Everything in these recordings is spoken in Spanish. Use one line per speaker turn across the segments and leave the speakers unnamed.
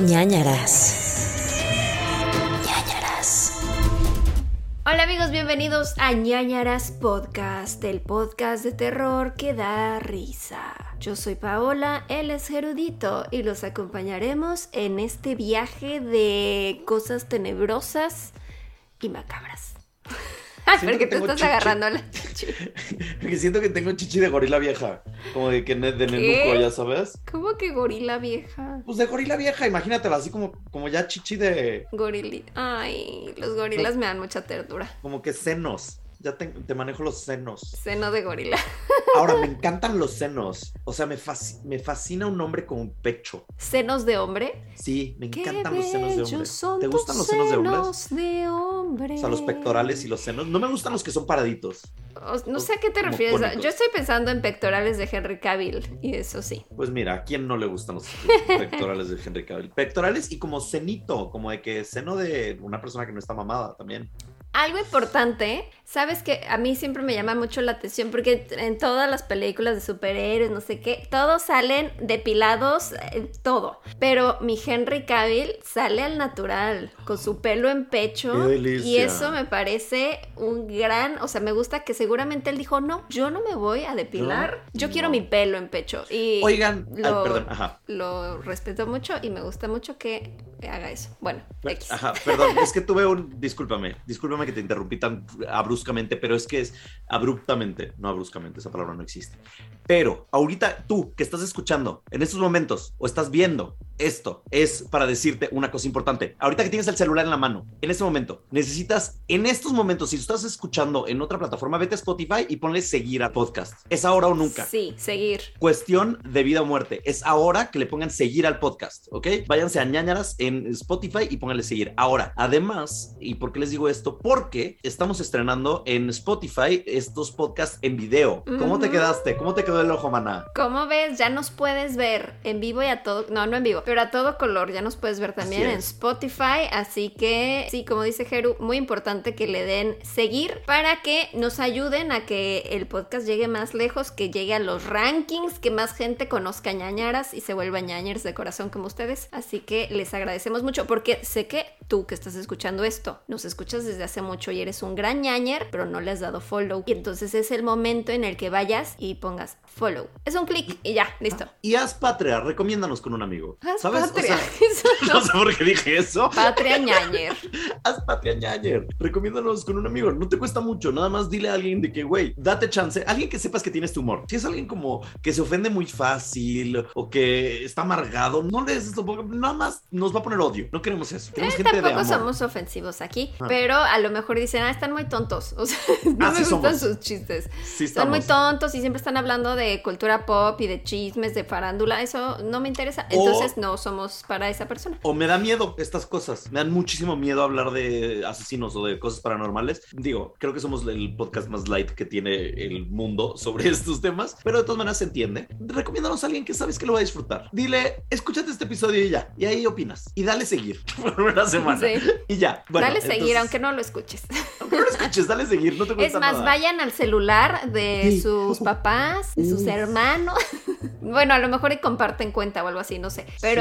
ñañaras. ñañaras.
Hola amigos, bienvenidos a ñañaras podcast, el podcast de terror que da risa. Yo soy Paola, él es Gerudito y los acompañaremos en este viaje de cosas tenebrosas y macabras. Porque
tengo
estás
chichi.
agarrando la chichi.
Porque siento que tengo chichi de gorila vieja. Como de que de nenuco, ya sabes.
¿Cómo que gorila vieja?
Pues de gorila vieja, imagínatela, así como, como ya chichi de.
Gorili. Ay, los gorilas me dan mucha ternura.
Como que senos. Ya te, te manejo los senos.
Seno de gorila.
Ahora, me encantan los senos. O sea, me, fasc- me fascina un hombre con un pecho.
Senos de hombre.
Sí, me
Qué
encantan los senos de hombre.
son
¿Te gustan los senos de
senos de hombre.
O sea, los pectorales y los senos. No me gustan los que son paraditos.
O- no sé a qué te refieres.
cónicos.
Yo estoy pensando en pectorales de Henry Cavill. Y eso sí.
Pues mira, ¿a quién no le gustan los pectorales de Henry Cavill? Pectorales y como cenito, como de que seno de una persona que no está mamada también.
Algo importante, sabes que a mí siempre me llama mucho la atención porque en todas las películas de superhéroes, no sé qué, todos salen depilados, eh, todo. Pero mi Henry Cavill sale al natural, con su pelo en pecho.
Qué delicia.
Y eso me parece un gran, o sea, me gusta que seguramente él dijo, no, yo no me voy a depilar,
No,
yo quiero
no.
mi pelo en pecho. Y
Oigan, ay,
lo,
perdón, ajá.
lo respeto mucho y me gusta mucho que haga eso. Bueno, X.
Ajá, perdón, es que tuve un. Discúlpame, discúlpame que te interrumpí tan abruptamente, pero es que es abruptamente, no abruptamente, esa palabra no existe. Pero ahorita tú que estás escuchando en estos momentos o estás viendo esto, es para decirte una cosa importante. Ahorita que tienes el celular en la mano, en este momento, necesitas, en estos momentos, si estás escuchando en otra plataforma, vete a Spotify y ponle seguir al podcast. Es ahora o nunca.
Sí, seguir.
Cuestión de vida o muerte. Es ahora que le pongan seguir al podcast, ¿ok? Váyanse a ñañaras en Spotify y pónganle seguir. Ahora, además, ¿y por qué les digo esto? Porque estamos estrenando en Spotify estos podcasts en video. ¿Cómo te quedaste? ¿Cómo te quedó el ojo, maná?
Como ves, ya nos puedes ver en vivo y a todo, no, no en vivo, pero a todo color, ya nos puedes ver también en. Spotify, así que sí, como dice Jeru, muy importante que le den seguir para que nos ayuden a que el podcast llegue más lejos, que llegue a los rankings, que más gente conozca ñañaras y se vuelva ñañers de corazón como ustedes, así que les agradecemos mucho porque sé que tú que estás escuchando esto, nos escuchas desde hace mucho y eres un gran ñañer, pero no le has dado follow y entonces es el momento en el que vayas y pongas follow. Es un clic y ya, listo.
Y haz patria, recomiéndanos con un amigo.
Haz
¿Sabes? O
patria.
sea,
Eso no.
no sé por qué dije eso.
Patria ñañer.
Haz patria ñañer. Recomiéndanos con un amigo. No te cuesta mucho. Nada más dile a alguien de que, güey, date chance. Alguien que sepas que tienes tu humor. Si es alguien como que se ofende muy fácil o que está amargado, no le des esto porque nada más nos va a poner odio. No queremos eso. Queremos
Eh,
gente de
tampoco
amor.
somos ofensivos aquí,
Ah.
pero a lo mejor dicen, ah, están muy tontos. O sea, no
Ah,
me
sí
gustan
somos.
sus chistes.
Sí,
Están muy tontos y siempre están hablando de cultura pop y de chismes, de farándula. Eso no me interesa.
O-
Entonces no somos para esa persona.
O me da miedo estas cosas. Me dan muchísimo miedo hablar de asesinos o de cosas paranormales. Digo, creo que somos el podcast más light que tiene el mundo sobre estos temas, pero de todas maneras se entiende. Recomiéndanos a alguien que sabes que lo va a disfrutar. Dile, escúchate este episodio y ya. Y ahí opinas. Y dale seguir por una semana.
Sí.
Y ya. Bueno,
Dale seguir, aunque no lo escuches.
aunque no lo escuches, dale seguir. No te
Es
cuesta
más,
nada.
vayan al celular de
Sí.
sus papás, de sus hermanos. bueno, a lo mejor y comparten cuenta o algo así, no sé. Pero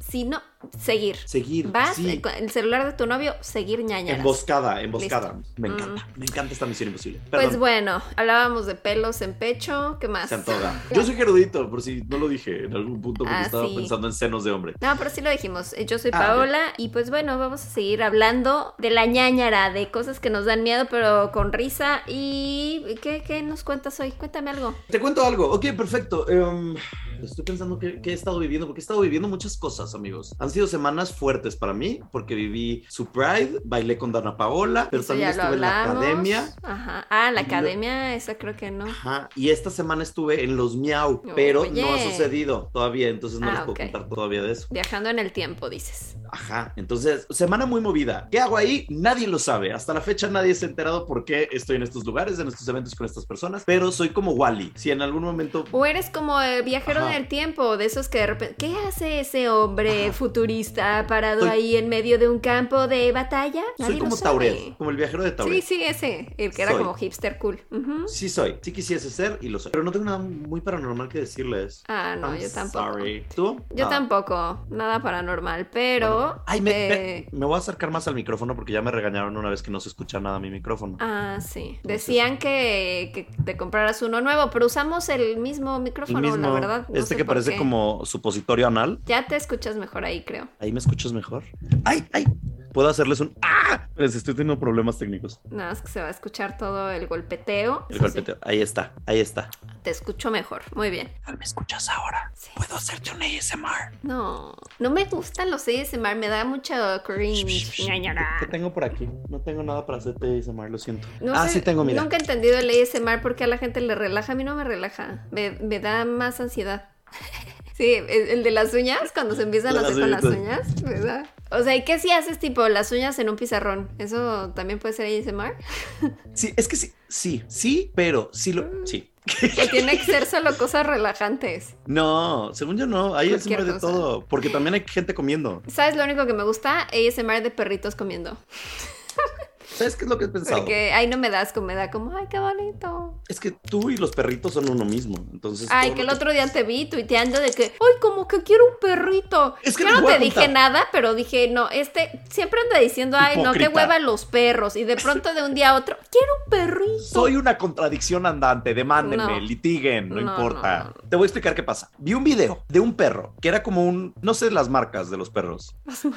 si no, seguir.
Seguir.
Vas,
sí.
con el celular de tu novio, seguir ñañaras.
Emboscada, emboscada.
Listo.
Me
Mm.
encanta. Me encanta esta misión imposible.
Pues bueno, hablábamos de pelos en pecho, ¿qué más?
Se antoja. Yo soy gerudito, por si no lo dije en algún punto porque
Ah,
estaba
sí.
pensando en senos de hombre.
No, pero sí lo dijimos. Eh, Yo soy
Ah,
Paola y pues bueno, vamos a seguir hablando de la ñañara, de cosas que nos dan miedo pero con risa. ¿Y qué, qué nos cuentas hoy? Cuéntame algo.
Te cuento algo. Ok, perfecto. Em, estoy pensando que, que he estado viviendo, porque he estado viviendo muchas cosas, amigos. Han sido semanas fuertes para mí, porque viví su Pride, bailé con Dana Paola, pero
Eso
también estuve en la academia.
Ajá. Ah, la academia, esa creo que no.
Ajá, y esta semana estuve en los Miau, pero no ha sucedido todavía, entonces no
Ah,
les puedo
ok.
contar todavía de eso.
Viajando en el tiempo, dices.
Ajá, entonces, semana muy movida. ¿Qué hago ahí? Nadie lo sabe. Hasta la fecha nadie se ha enterado por qué estoy en estos lugares, en estos eventos con estas personas, pero soy como Wally. Si en algún momento
O eres como el viajero
Ajá.
tener tiempo de esos que de repente, ¿qué hace ese hombre
Ajá.
Futurista parado
Soy-
ahí en medio de un campo de batalla?
Soy
Nadie lo
como. Tauret, como el viajero de Tauret.
Sí, sí, ese, el que era
Soy.
como hipster cool.
Sí soy, sí quisiese ser y lo soy. Pero no tengo nada muy paranormal que decirles.
Ah, no,
I'm
yo tampoco.
sorry. ¿Tú?
Yo
No.
tampoco, nada paranormal, pero...
Bueno. Ay, me,
eh,
me- me voy a acercar más al micrófono porque ya me regañaron una vez que no se escucha nada a mi micrófono.
Ah, sí. Decían que, que te compraras uno nuevo, pero usamos el mismo
El
micrófono,
mismo,
la verdad. no
este que parece
qué.
como supositorio anal.
Ya te escuchas mejor ahí, creo.
Ahí me escuchas mejor. ¡Ay, ay! Puedo hacerles un ¡Ah! Les estoy teniendo problemas técnicos.
Nada más que se va a escuchar todo el golpeteo.
El
Eso
golpeteo. Ahí está, ahí está.
te escucho mejor. Muy bien.
¿Me escuchas ahora?
Sí.
Puedo hacerte un ASMR.
No, no me gustan los ASMR, me da mucho cringe.
¿Qué tengo por aquí? No tengo nada para hacerte ASMR, lo siento.
No
ah,
sé,
sí tengo, mira.
Nunca he entendido el ASMR porque a la gente le relaja. A mí no me relaja. Me, me da más ansiedad. Sí, el, de las uñas, cuando se empiezan
De
a
las
hacer con las uñas, me da. O sea, ¿y qué si haces tipo las uñas en un pizarrón? ¿Eso también puede ser ASMR?
Sí, es que sí, sí, sí, pero sí lo. Sí.
Que tiene que ser solo cosas relajantes.
No, según yo no, hay
Cualquier
ASMR de
cosa.
todo, porque también hay gente comiendo.
¿Sabes lo único que me gusta? ASMR de perritos comiendo.
¿Sabes qué es lo que he pensado?
Porque ahí no me das como me da como, ay, qué bonito.
Es que tú y los perritos son uno mismo, entonces...
Ay, que el otro día te vi tuiteando de que, ay, como que quiero un perrito.
Es que
Yo no te dije nada, pero dije, no, este siempre anda diciendo, ay, no, que hueva los perros. Y de pronto de un día a otro, quiero un perrito.
Soy una contradicción andante, demándenme,
No.
litiguen, no,
No,
importa.
no.
Te voy a explicar qué pasa. Vi un video de un perro que era como un, no sé las marcas de los perros,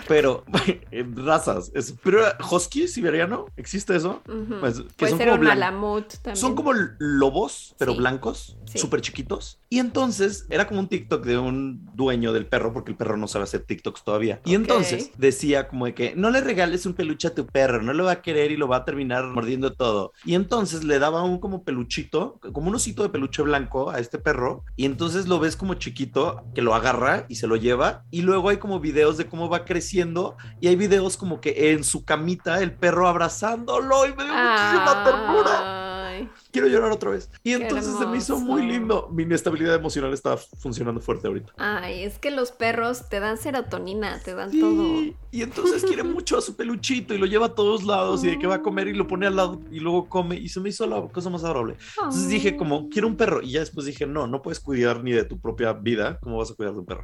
pero en razas, es- pero era husky siberiano, ¿existe eso? Pues, que
Puede
son
ser
como
un malamut también.
Son como lobos, pero
Sí.
blancos,
Sí.
súper chiquitos. Y entonces era como un TikTok de un dueño del perro, porque el perro no sabe hacer TikToks todavía. Y entonces decía como de que no le regales un peluche a tu perro, no lo va a querer y lo va a terminar mordiendo todo. Y entonces le daba un como peluchito, como un osito de peluche blanco a este perro. Y entonces lo ves como chiquito, que lo agarra y se lo lleva. Y luego hay como videos de cómo va creciendo. Y hay videos como que en su camita el perro abrazándolo y me dio muchísima ternura quiero llorar otra vez. Y entonces se me hizo muy lindo. Mi inestabilidad emocional está funcionando fuerte ahorita.
ay, es que los perros te dan serotonina, te dan
Sí,
todo.
Y entonces quiere mucho a su peluchito y lo lleva a todos lados y de que va a comer y lo pone al lado y luego come y se me hizo la cosa más adorable. Entonces dije como, quiero un perro y ya después dije, no, no puedes cuidar ni de tu propia vida, ¿cómo vas a cuidar de un perro?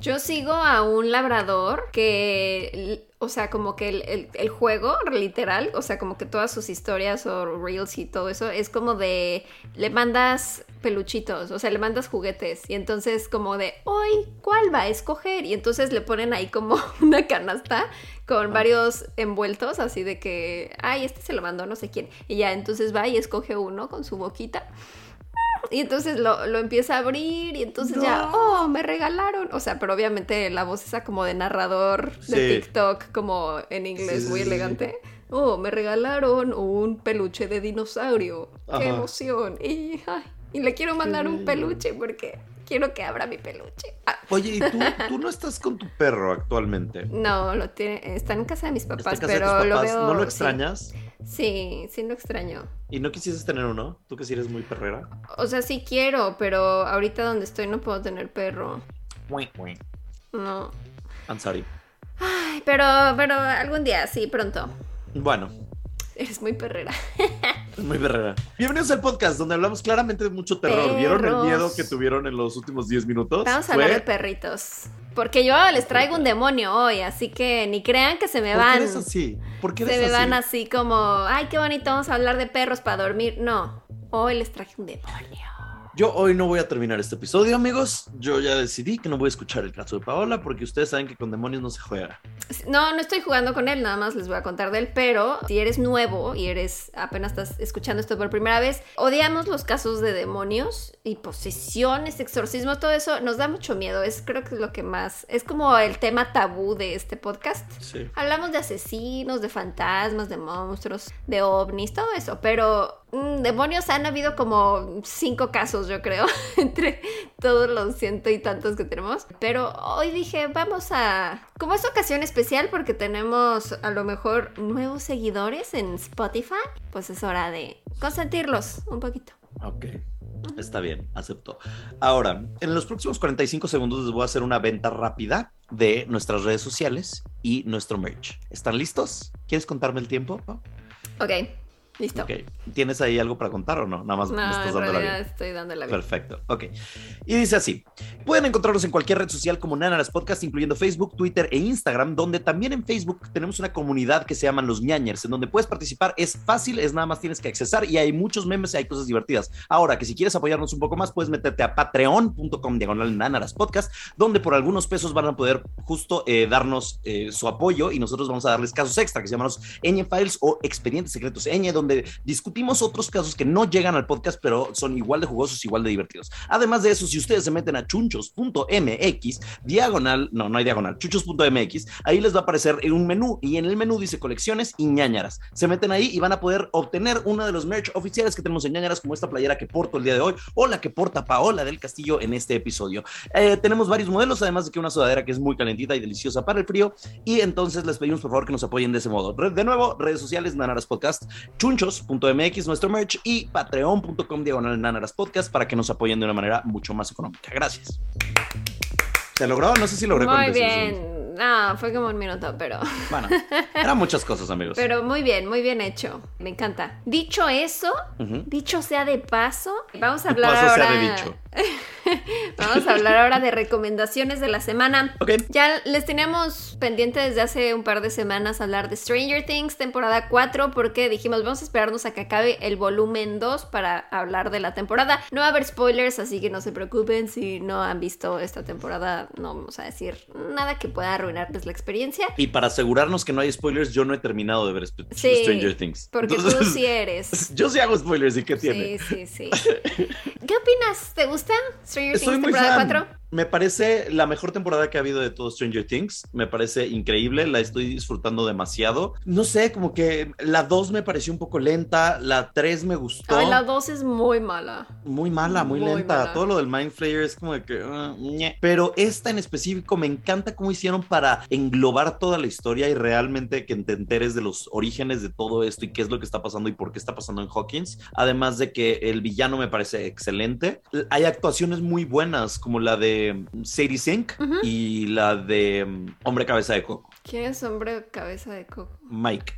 Yo sigo a un labrador que, o sea, como que el, el- el juego, literal, o sea, como que todas sus historias o reels y todo eso, es como de, le mandas peluchitos, o sea, le mandas juguetes y entonces como de, hoy, ¿cuál va a escoger? Y entonces le ponen ahí como una canasta con varios envueltos, así de que, ay, este se lo mandó no sé quién. Y ya entonces va y escoge uno con su boquita. Y entonces lo, lo empieza a abrir y entonces ya, oh, me regalaron. O sea, pero obviamente la voz esa como de narrador de
Sí.
TikTok, como en inglés,
Sí, sí,
muy elegante. Oh, me regalaron un peluche de dinosaurio.
Ajá.
Qué emoción. Y, ay, y le quiero mandar un peluche porque quiero que abra mi peluche. Ah,
Oye, ¿y tú, tú no estás con tu perro actualmente?
no, lo tiene, está en casa de mis
¿Está
papás,
en casa de
pero lo veo.
¿No lo extrañas?
Sí, sí lo extraño.
¿Y no quisieses tener uno? ¿Tú que sí eres muy perrera?
O sea, sí quiero, pero ahorita donde estoy no puedo tener perro. No.
I'm sorry.
Ay, pero, pero algún día, sí, pronto.
Bueno,
Eres muy perrera.
Muy perrera. Bienvenidos al podcast donde hablamos claramente de mucho terror. ¿Vieron el miedo que tuvieron en los últimos 10 minutos?
Vamos a
Fue-
hablar de perritos. Porque yo les traigo un demonio hoy, así que ni crean que se me
¿Por qué
van.
eres así? ¿Por qué
Se
eres
me
así?
van así como, ay, qué bonito, vamos a hablar de perros para dormir. No, hoy les traje un demonio.
Yo hoy no voy a terminar este episodio, amigos. Yo ya decidí que no voy a escuchar el caso de Paola porque ustedes saben que con demonios no se juega.
No, no estoy jugando con él, nada más les voy a contar de él, pero si eres nuevo y eres apenas estás escuchando esto por primera vez, odiamos los casos de demonios y posesiones, exorcismos, todo eso nos da mucho miedo. Es creo que es lo que más es como el tema tabú de este podcast.
Sí.
Hablamos de asesinos, de fantasmas, de monstruos, de ovnis, todo eso, pero demonios han habido como cinco casos, yo creo, entre todos los ciento y tantos que tenemos. Pero hoy dije, vamos a... Como es ocasión especial porque tenemos a lo mejor nuevos seguidores en Spotify, pues es hora de consentirlos un poquito.
Ok. Está bien, acepto. Ahora, en los próximos 45 segundos les voy a hacer una venta rápida de nuestras redes sociales y nuestro merch. ¿Están listos? ¿Quieres contarme el tiempo?
Ok, listo.
Ok. ¿Tienes ahí algo para contar o no? Nada más
No,
me estás dando la vida.
estoy dando la vida.
Perfecto, ok. Y dice así, pueden encontrarnos en cualquier red social como Nanaras Podcast, incluyendo Facebook, Twitter e Instagram, donde también en Facebook tenemos una comunidad que se llaman Los Ñañers, en donde puedes participar, es fácil, es nada más tienes que accesar y hay muchos memes y hay cosas divertidas. Ahora, que si quieres apoyarnos un poco más, puedes meterte a patreon.com diagonal Nanaras Podcast, donde por algunos pesos van a poder justo eh, darnos eh, su apoyo y nosotros vamos a darles casos extra que se llaman los Ñ Files o Expedientes Secretos Ñ, donde discutimos otros casos que no llegan al podcast, pero son igual de jugosos, igual de divertidos. Además de eso, si ustedes se meten a chunchos.mx, diagonal, no, no hay diagonal, chunchos.mx, ahí les va a aparecer un menú y en el menú dice colecciones y ñañaras. Se meten ahí y van a poder obtener uno de los merch oficiales que tenemos en ñañaras, como esta playera que porto el día de hoy o la que porta Paola del Castillo en este episodio. Eh, tenemos varios modelos, además de que una sudadera que es muy calentita y deliciosa para el frío. Y entonces les pedimos por favor que nos apoyen de ese modo. De nuevo, redes sociales, Nanaras Podcast, chunchos.mx, nuestro merch y patreon.com diagonal Nanaras Podcast para que nos apoyen de una manera mucho más económica. Gracias. ¿Se logró? No sé si logré
Muy
45 segundos.
No, fue como un minuto, pero.
Bueno, eran muchas cosas, amigos.
Pero muy bien, muy bien hecho. Me encanta. Dicho eso, dicho sea de paso, vamos a hablar
paso sea
ahora.
de dicho.
vamos a hablar ahora de recomendaciones de la semana.
Ok.
Ya les teníamos pendiente desde hace un par de semanas hablar de Stranger Things, temporada 4, porque dijimos, vamos a esperarnos a que acabe el volumen 2 para hablar de la temporada. No va a haber spoilers, así que no se preocupen si no han visto esta temporada, no vamos a decir nada que pueda arruinarles la experiencia.
Y para asegurarnos que no hay spoilers, yo no he terminado de ver Sp-
Sí,
Stranger Things.
Porque tú sí eres.
Yo sí hago spoilers, ¿y qué tiene?
Sí, sí, sí. ¿Qué opinas? ¿Te gusta Stranger Things temporada
fan.
4?
Me parece la mejor temporada que ha habido de todo Stranger Things. Me parece increíble, la estoy disfrutando demasiado. No sé, como que la 2 me pareció un poco lenta, la 3 me gustó.
Ay, la 2 es muy mala.
Muy mala, muy,
Muy
lenta.
mala.
Todo lo del Mind Flayer es como de que. ah. Pero esta en específico me encanta cómo hicieron para englobar toda la historia y realmente que te enteres de los orígenes de todo esto y qué es lo que está pasando y por qué está pasando en Hawkins. Además de que el villano me parece excelente. Hay actuaciones muy buenas, como la de Sadie Sink y la de mm, Hombre Cabeza de Coco.
¿Quién es hombre cabeza de coco?
Mike.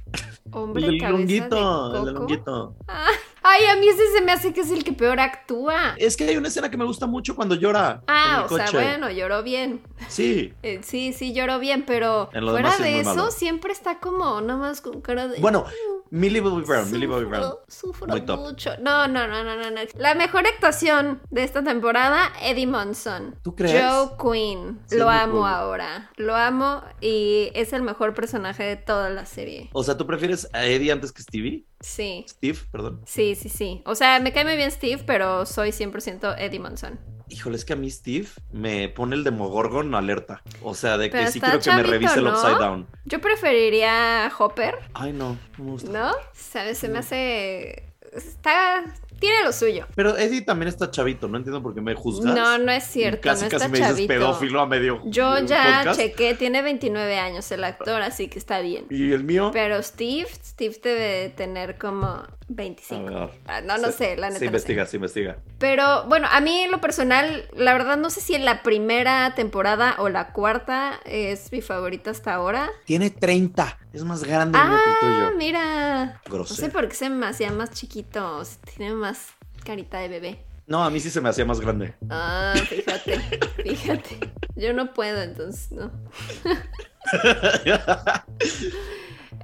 Hombre
El
cabeza de
longuito, el
coco.
longuito.
Ah, Ay, a mí ese se me hace que es el que peor actúa.
Es que hay una escena que me gusta mucho cuando llora. en
Ah,
el
o sea,
coche.
bueno, lloró bien.
Sí.
Eh, sí, sí, lloró bien, pero fuera
sí
de eso
malo.
siempre está como nada más con cara de...
Bueno, Millie Bobby Brown, Millie Bobby Brown.
Sufro, sufro
Muy top.
mucho. No, no, no, no, no, no. La mejor actuación de esta temporada, Eddie Monson.
¿Tú crees?
Joe Quinn.
Sí,
Lo amo
cool.
ahora. Lo amo y es el mejor personaje de toda la serie.
O sea, ¿tú prefieres a Eddie antes que Stevie?
Sí.
Steve, perdón.
Sí, sí, sí. O sea, me cae muy bien Steve, pero soy 100% Eddie Monson.
Híjole, es que a mí Steve me pone el Demogorgon alerta. O sea, de que sí quiero que me revise el. Upside Down.
Yo preferiría a Hopper,
Ay, no, no me gusta.
¿no? ¿Sabes? Se me hace... Está... Tiene lo suyo.
Pero Eddie también está chavito, no entiendo por qué me juzgas.
No, no es cierto.
Casi,
no
casi
está
me dices
chavito.
pedófilo a medio
Yo
eh,
ya
podcast.
chequé, tiene 29 años el actor, así que está bien.
¿Y el mío?
Pero Steve, Steve debe de tener como 25.
A ver.
Ah, no, no
Se-
sé, la neta.
Se
no sé.
investiga, se investiga.
Pero bueno, a mí en lo personal, la verdad no sé si en la primera temporada o la cuarta es mi favorita hasta ahora.
Tiene 30. Es más grande que el
Ah,
tuyo.
mira. No
Grosero.
sé por qué se me hacía más chiquito. o sea, Tiene más carita de bebé.
No, a mí sí se me hacía más grande.
Ah, fíjate, fíjate. Yo no puedo, entonces no.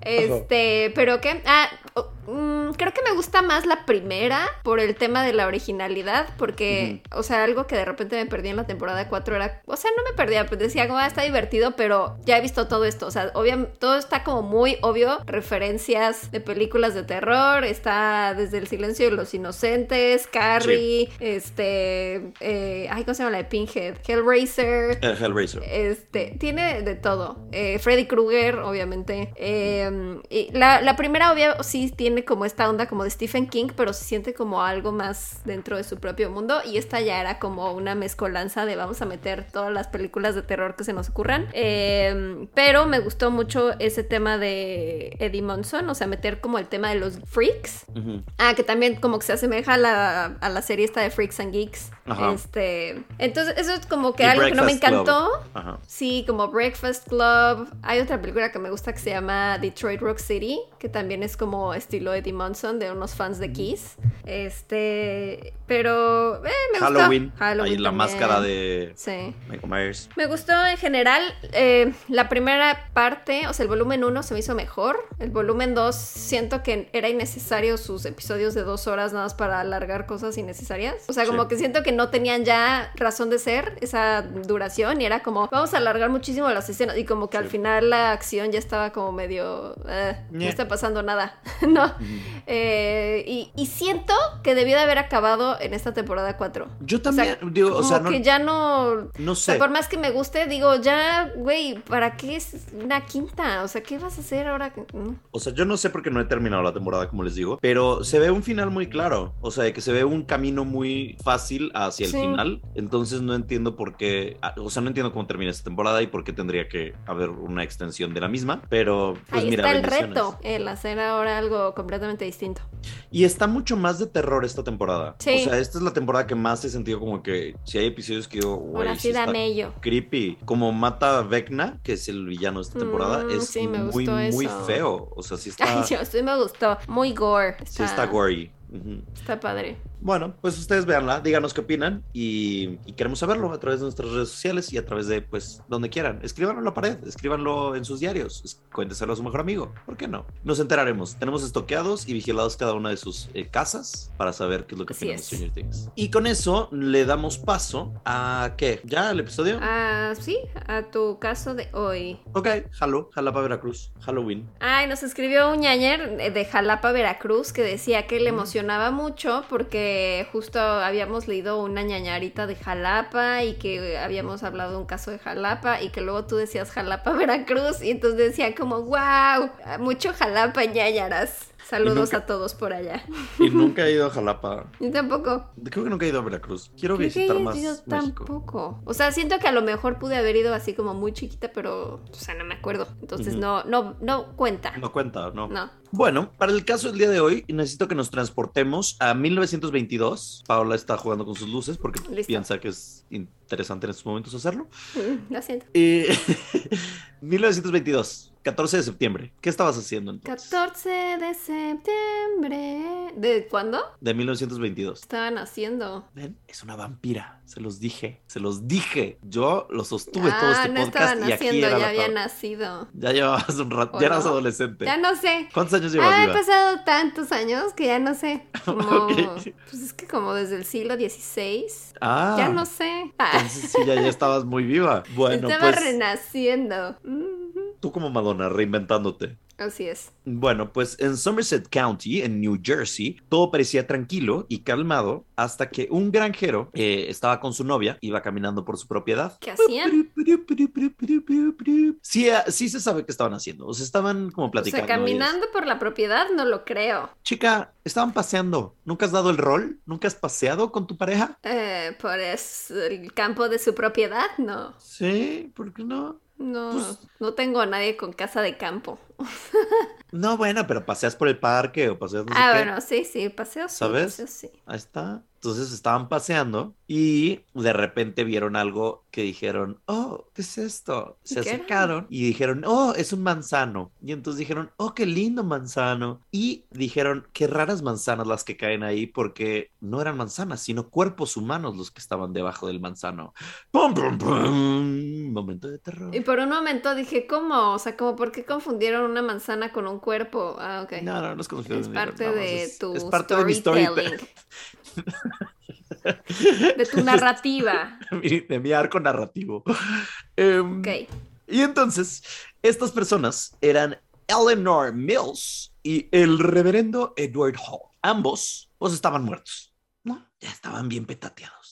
Este, pero qué, ah, oh, mm, creo que me gusta más la primera por el tema de la originalidad, porque, o sea, algo que de repente me perdí en la temporada 4 era, o sea, no me perdía, pues decía, como, ah, está divertido, pero ya he visto todo esto, o sea, obviamente todo está como muy obvio, referencias de películas de terror, está desde El silencio de los inocentes, Carrie, este, eh, ay, ¿cómo se llama la de Pinhead? Hellraiser,
El Hellraiser.
este, tiene de todo. Eh, Freddy Krueger, obviamente. Eh, y la, la primera, obvio, sí tiene como esta onda como de Stephen King, pero se siente como algo más dentro de su propio mundo. Y esta ya era como una mezcolanza de vamos a meter todas las películas de terror que se nos ocurran. Eh, pero me gustó mucho ese tema de Eddie Monson, o sea, meter como el tema de los freaks. Ah, que también como que se asemeja a la, a la serie esta de Freaks and Geeks.
Ajá.
Este, entonces eso es como que
Y
algo que no me encantó.
Ajá.
Sí, como Breakfast Club. Hay otra película que me gusta que se llama Detroit Rock City, que también es como estilo Eddie Monson de unos fans de Kiss. Este, pero eh, me gustó.
Halloween.
Halloween
ahí la
también.
máscara de
Sí.
Michael Myers.
Me gustó en general. eh, la primera parte, o sea, el volumen 1 se me hizo mejor. El volumen 2 siento que era innecesario sus episodios de dos horas nada más para alargar cosas innecesarias. O sea, como
Sí.
que siento que no tenían ya razón de ser esa duración y era como, vamos a alargar muchísimo las escenas. Y como que al final la acción ya estaba como medio... eh, no está pasando nada, ¿no? Eh, y, y siento que debió de haber acabado en esta temporada 4.
Yo también, digo, o sea, no,
que ya no...
no
O sea,
sé.
por más que me guste, digo, ya, güey, ¿para qué es una quinta? O sea, ¿qué vas a hacer ahora? No.
O sea, yo no sé por qué no he terminado la temporada, como les digo, pero se ve un final muy claro. O sea, que se ve un camino muy fácil hacia el
Sí.
final. Entonces no entiendo por qué, ah, o sea, no entiendo cómo termina esta temporada y por qué tendría que haber una extensión de la misma. Pero, pues
Ahí
mira,
está el reto, el hacer ahora algo completamente distinto.
Y está mucho más de terror esta temporada.
Sí.
O sea, esta es la temporada que más he sentido como que si hay episodios que digo, güey, sí
ello.
creepy. Como mata a Vecna, que es el villano de esta temporada,
Mm,
es
sí, me
muy,
gustó
muy
eso.
feo. O sea, sí está,
Ay, sí me gustó. Muy gore.
sí
Está,
gory.
Está padre.
Bueno, pues ustedes véanla, díganos qué opinan y, y queremos saberlo a través de nuestras redes sociales y a través de, pues, donde quieran. Escríbanlo en la pared, escríbanlo en sus diarios, es- cuénteselo a su mejor amigo, ¿por qué no? Nos enteraremos, tenemos estoqueados y vigilados cada una de sus eh, casas para saber qué es lo que opinan de
es.
Stranger Things. Y con eso le damos paso a, ¿qué? ¿Ya el episodio?
Ah, sí, a tu caso de hoy.
Ok, jalo, Jalapa, Veracruz, Halloween.
Ay, nos escribió un ñañer de Jalapa, Veracruz, que decía que le emocionaba mucho porque justo habíamos leído una ñañarita de Jalapa y que habíamos hablado de un caso de Jalapa y que luego tú decías Jalapa, Veracruz y entonces decía como, wow, mucho Jalapa, ñañaras. Saludos
nunca-
a todos por allá.
Y nunca he ido a Jalapa.
Yo tampoco.
Creo que nunca he ido a Veracruz. Quiero
Creo que
visitar
yo-
más
yo tampoco. O sea, siento que a lo mejor pude haber ido así como muy chiquita, pero, o sea, no me acuerdo. Entonces no, no, no cuenta.
No cuenta, ¿no?
No.
Bueno, para el caso del día de hoy, necesito que nos transportemos a 1922. Paola está jugando con sus luces porque
Listo.
piensa que es interesante en estos momentos hacerlo.
Mm, Lo siento.
Y 1922, 14 de septiembre. ¿Qué estabas haciendo entonces?
14 de septiembre. ¿De cuándo?
De 1922.
Estaban haciendo.
Ven, es una vampira. Se los dije, se los dije. Yo lo sostuve todo
ah,
este
no
podcast
estaban
y aquí
haciendo,
era
ya había nacido.
Ya llevabas un rato,
¿O
ya eras adolescente.
Ya no sé.
¿Cuántos años llevas
Ah, he
viva?
pasado tantos años que ya no sé. Como. Pues es que como desde el siglo XVI.
Ah,
Ya no sé. Ah,
entonces sí, ya, ya estabas muy viva. Bueno,
estaba
pues
renaciendo. Ujú.
Tú como Madonna, reinventándote.
Así es.
Bueno, pues en Somerset County, en New Jersey, todo parecía tranquilo y calmado hasta que un granjero eh, estaba con su novia, iba caminando por su propiedad.
¿Qué hacían?
Sí, sí se sabe qué estaban haciendo. O sea, estaban como
O sea,
platicando.
caminando por la propiedad no lo creo.
Chica, estaban paseando. ¿Nunca has dado el rol? ¿Nunca has paseado con tu pareja?
Eh, por el campo de su propiedad, no.
Sí, ¿por qué no?
No,
Pues-
no tengo a nadie con casa de campo.
No, bueno, pero paseas por el parque o paseas no sé
ah,
qué.
bueno, sí, sí, paseo sí,
¿Sabes?
paseo sí.
Ahí está. Entonces estaban paseando y de repente vieron algo que dijeron, oh, ¿qué es esto? Se acercaron y dijeron, oh, es un manzano. Y entonces dijeron, oh, qué lindo manzano. Y dijeron, qué raras manzanas las que caen ahí porque no eran manzanas, sino cuerpos humanos los que estaban debajo del manzano. ¡Pum, pum, pum! Momento de terror.
Y por un momento dije, ¿cómo? O sea, como, ¿por qué confundieron una manzana con un cuerpo? Ah, ok.
No, no, no es que-
es parte
vamos,
de
es-
tu
es parte de mi
storytelling. de tu narrativa.
de mi arco narrativo. Em,
Ok.
Y entonces, estas personas eran Eleanor Mills y el reverendo Edward Hall. Ambos, pues, estaban muertos, ¿no? Ya estaban bien petateados.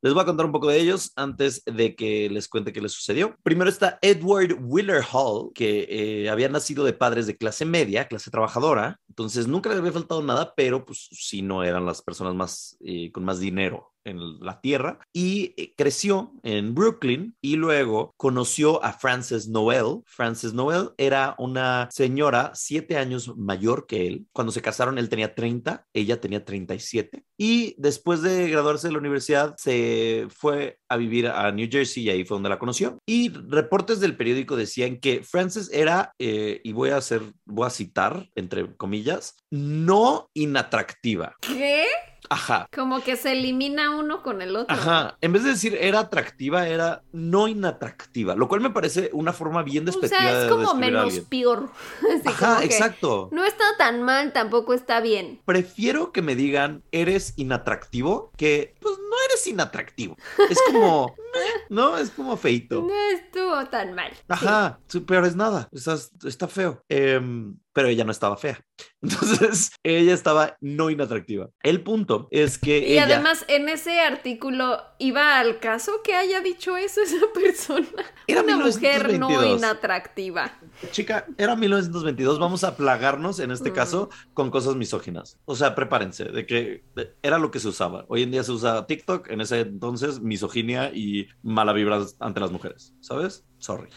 Les voy a contar un poco de ellos antes de que les cuente qué les sucedió. Primero está Edward Wheeler Hall, que eh, había nacido de padres de clase media, clase trabajadora, Entonces nunca le había faltado nada, pero pues sí no eran las personas más eh, con más dinero en la tierra y eh, creció en Brooklyn y luego conoció a Frances Noel. Frances Noel era una señora siete años mayor que él. Cuando se casaron él tenía 30, ella tenía 37 y después de graduarse de la universidad se fue a vivir a New Jersey y ahí fue donde la conoció. Y reportes del periódico decían que Frances era, eh, y voy a hacer, voy a citar entre comillas, no inatractiva.
¿Qué?
Ajá.
Como que se elimina uno con el otro.
Ajá, en vez de decir era atractiva, era no inatractiva, lo cual me parece una forma bien
O
despectiva
sea, es
de
como menos peor. Así
Ajá, exacto.
No está tan mal, tampoco está bien.
Prefiero que me digan eres inatractivo que pues no eres inatractivo. Es como, no, es como feito.
No estuvo tan mal.
Ajá, sí, peor es nada, está, está feo. Em, pero ella no estaba fea. Entonces, ella estaba no inatractiva. El punto es que
Y
ella...
además, en ese artículo iba al caso que haya dicho eso esa persona.
Era
Una mujer no
1922.
inatractiva.
Chica, era 1922, vamos a plagarnos en este
Mm.
caso con cosas misóginas. O sea, prepárense, de que era lo que se usaba. Hoy en día se usa TikTok, en ese entonces misoginia y mala vibra ante las mujeres, ¿sabes? Sorry.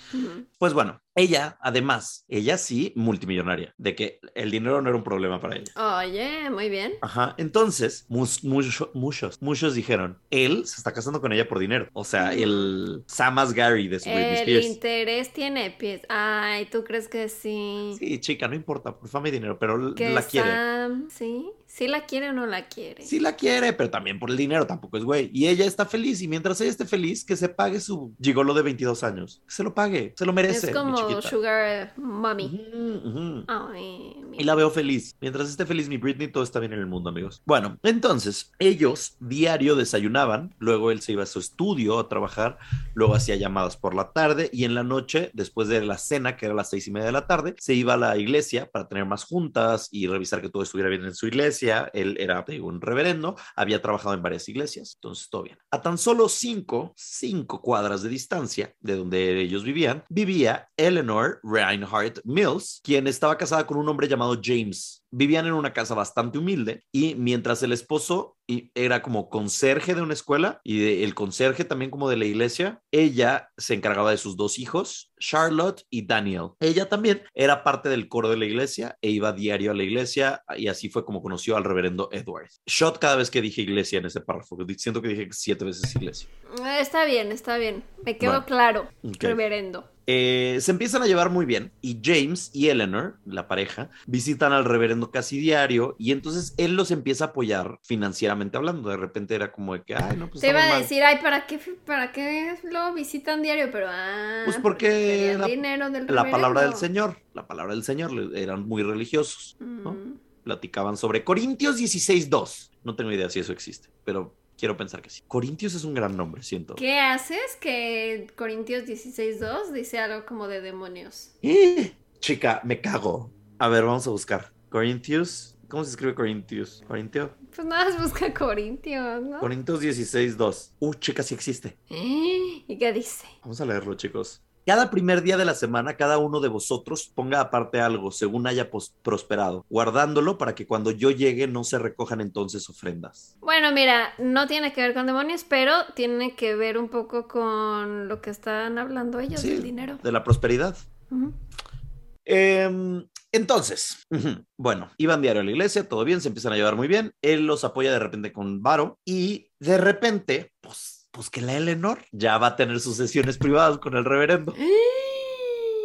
Pues bueno, ella, además, ella sí, multimillonaria, de que el dinero no era un problema para ella.
Oye, muy bien.
Ajá, entonces mus- mucho- muchos, muchos dijeron, él se está casando con ella por dinero. O sea, el Samas Gary de su
El
Spears.
interés tiene pies. Ay, ¿tú crees que sí?
Sí, chica, no importa, por fama y dinero, pero
Que
la quiere.
Sam, ¿sí? ¿Sí la quiere o no la quiere?
Sí la quiere, pero también por el dinero, tampoco es güey. Y ella está feliz, y mientras ella esté feliz, que se pague su gigolo de 22 años. Que se lo pague, se lo merece.
es como. Sugar Mommy.
Ujú, ujú.
Ay, mi-
Y la veo feliz. Mientras esté feliz mi Britney, todo está bien en el mundo, amigos. Bueno, entonces, ellos diario desayunaban, luego él se iba a su estudio a trabajar, luego hacía llamadas por la tarde y en la noche, después de la cena, que era a las seis y media de la tarde, se iba a la iglesia para tener más juntas y revisar que todo estuviera bien en su iglesia. Él era un reverendo, había trabajado en varias iglesias, entonces todo bien. A tan solo cinco, cinco cuadras de distancia de donde ellos vivían, vivía Eleanor Reinhardt Mills, quien estaba casada con un hombre llamado James. Vivían en una casa bastante humilde y mientras el esposo era como conserje de una escuela y de- el conserje también como de la iglesia, ella se encargaba de sus dos hijos, Charlotte y Daniel. Ella también era parte del coro de la iglesia e iba diario a la iglesia y así fue como conoció al reverendo Edward. Shot cada vez que dije iglesia en ese párrafo, siento que dije siete veces iglesia.
Está bien, está bien. Me quedó
Bueno,
claro, reverendo.
Eh, se empiezan a llevar muy bien y James y Eleanor, la pareja, visitan al reverendo casi diario y entonces él los empieza a apoyar financieramente hablando. De repente era como de que, ay, no, pues
Te iba a
mal".
decir, ay, ¿para qué, para qué lo visitan diario? Pero, ah,
Pues porque
querían
la-
dinero del
La palabra del. Señor, la palabra del Señor, eran muy religiosos. ¿no?
Mm.
Platicaban sobre Corintios 16.2. No tengo idea si eso existe, pero quiero pensar que sí. Corintios es un gran nombre, siento.
¿Qué haces? Que Corintios 16.2 dice algo como de demonios.
¡Eh! Chica, me cago. A ver, vamos a buscar. Corintios. ¿Cómo se escribe Corintios? Corintio.
Pues nada más busca Corintios, ¿no?
Corintios 16.2. Uh, chica, sí existe.
¿Eh? ¿Y qué dice?
Vamos a leerlo, chicos. Cada primer día de la semana, cada uno de vosotros ponga aparte algo según haya prosperado, guardándolo para que cuando yo llegue no se recojan entonces ofrendas.
Bueno, mira, no tiene que ver con demonios, pero tiene que ver un poco con lo que están hablando ellos
Sí.
del dinero.
De la prosperidad. Em, entonces, bueno, iban diario a la iglesia, todo bien, se empiezan a llevar muy bien. Él los apoya de repente con Varo y de repente, pues, pues que la Eleanor ya va a tener sus sesiones privadas con el reverendo.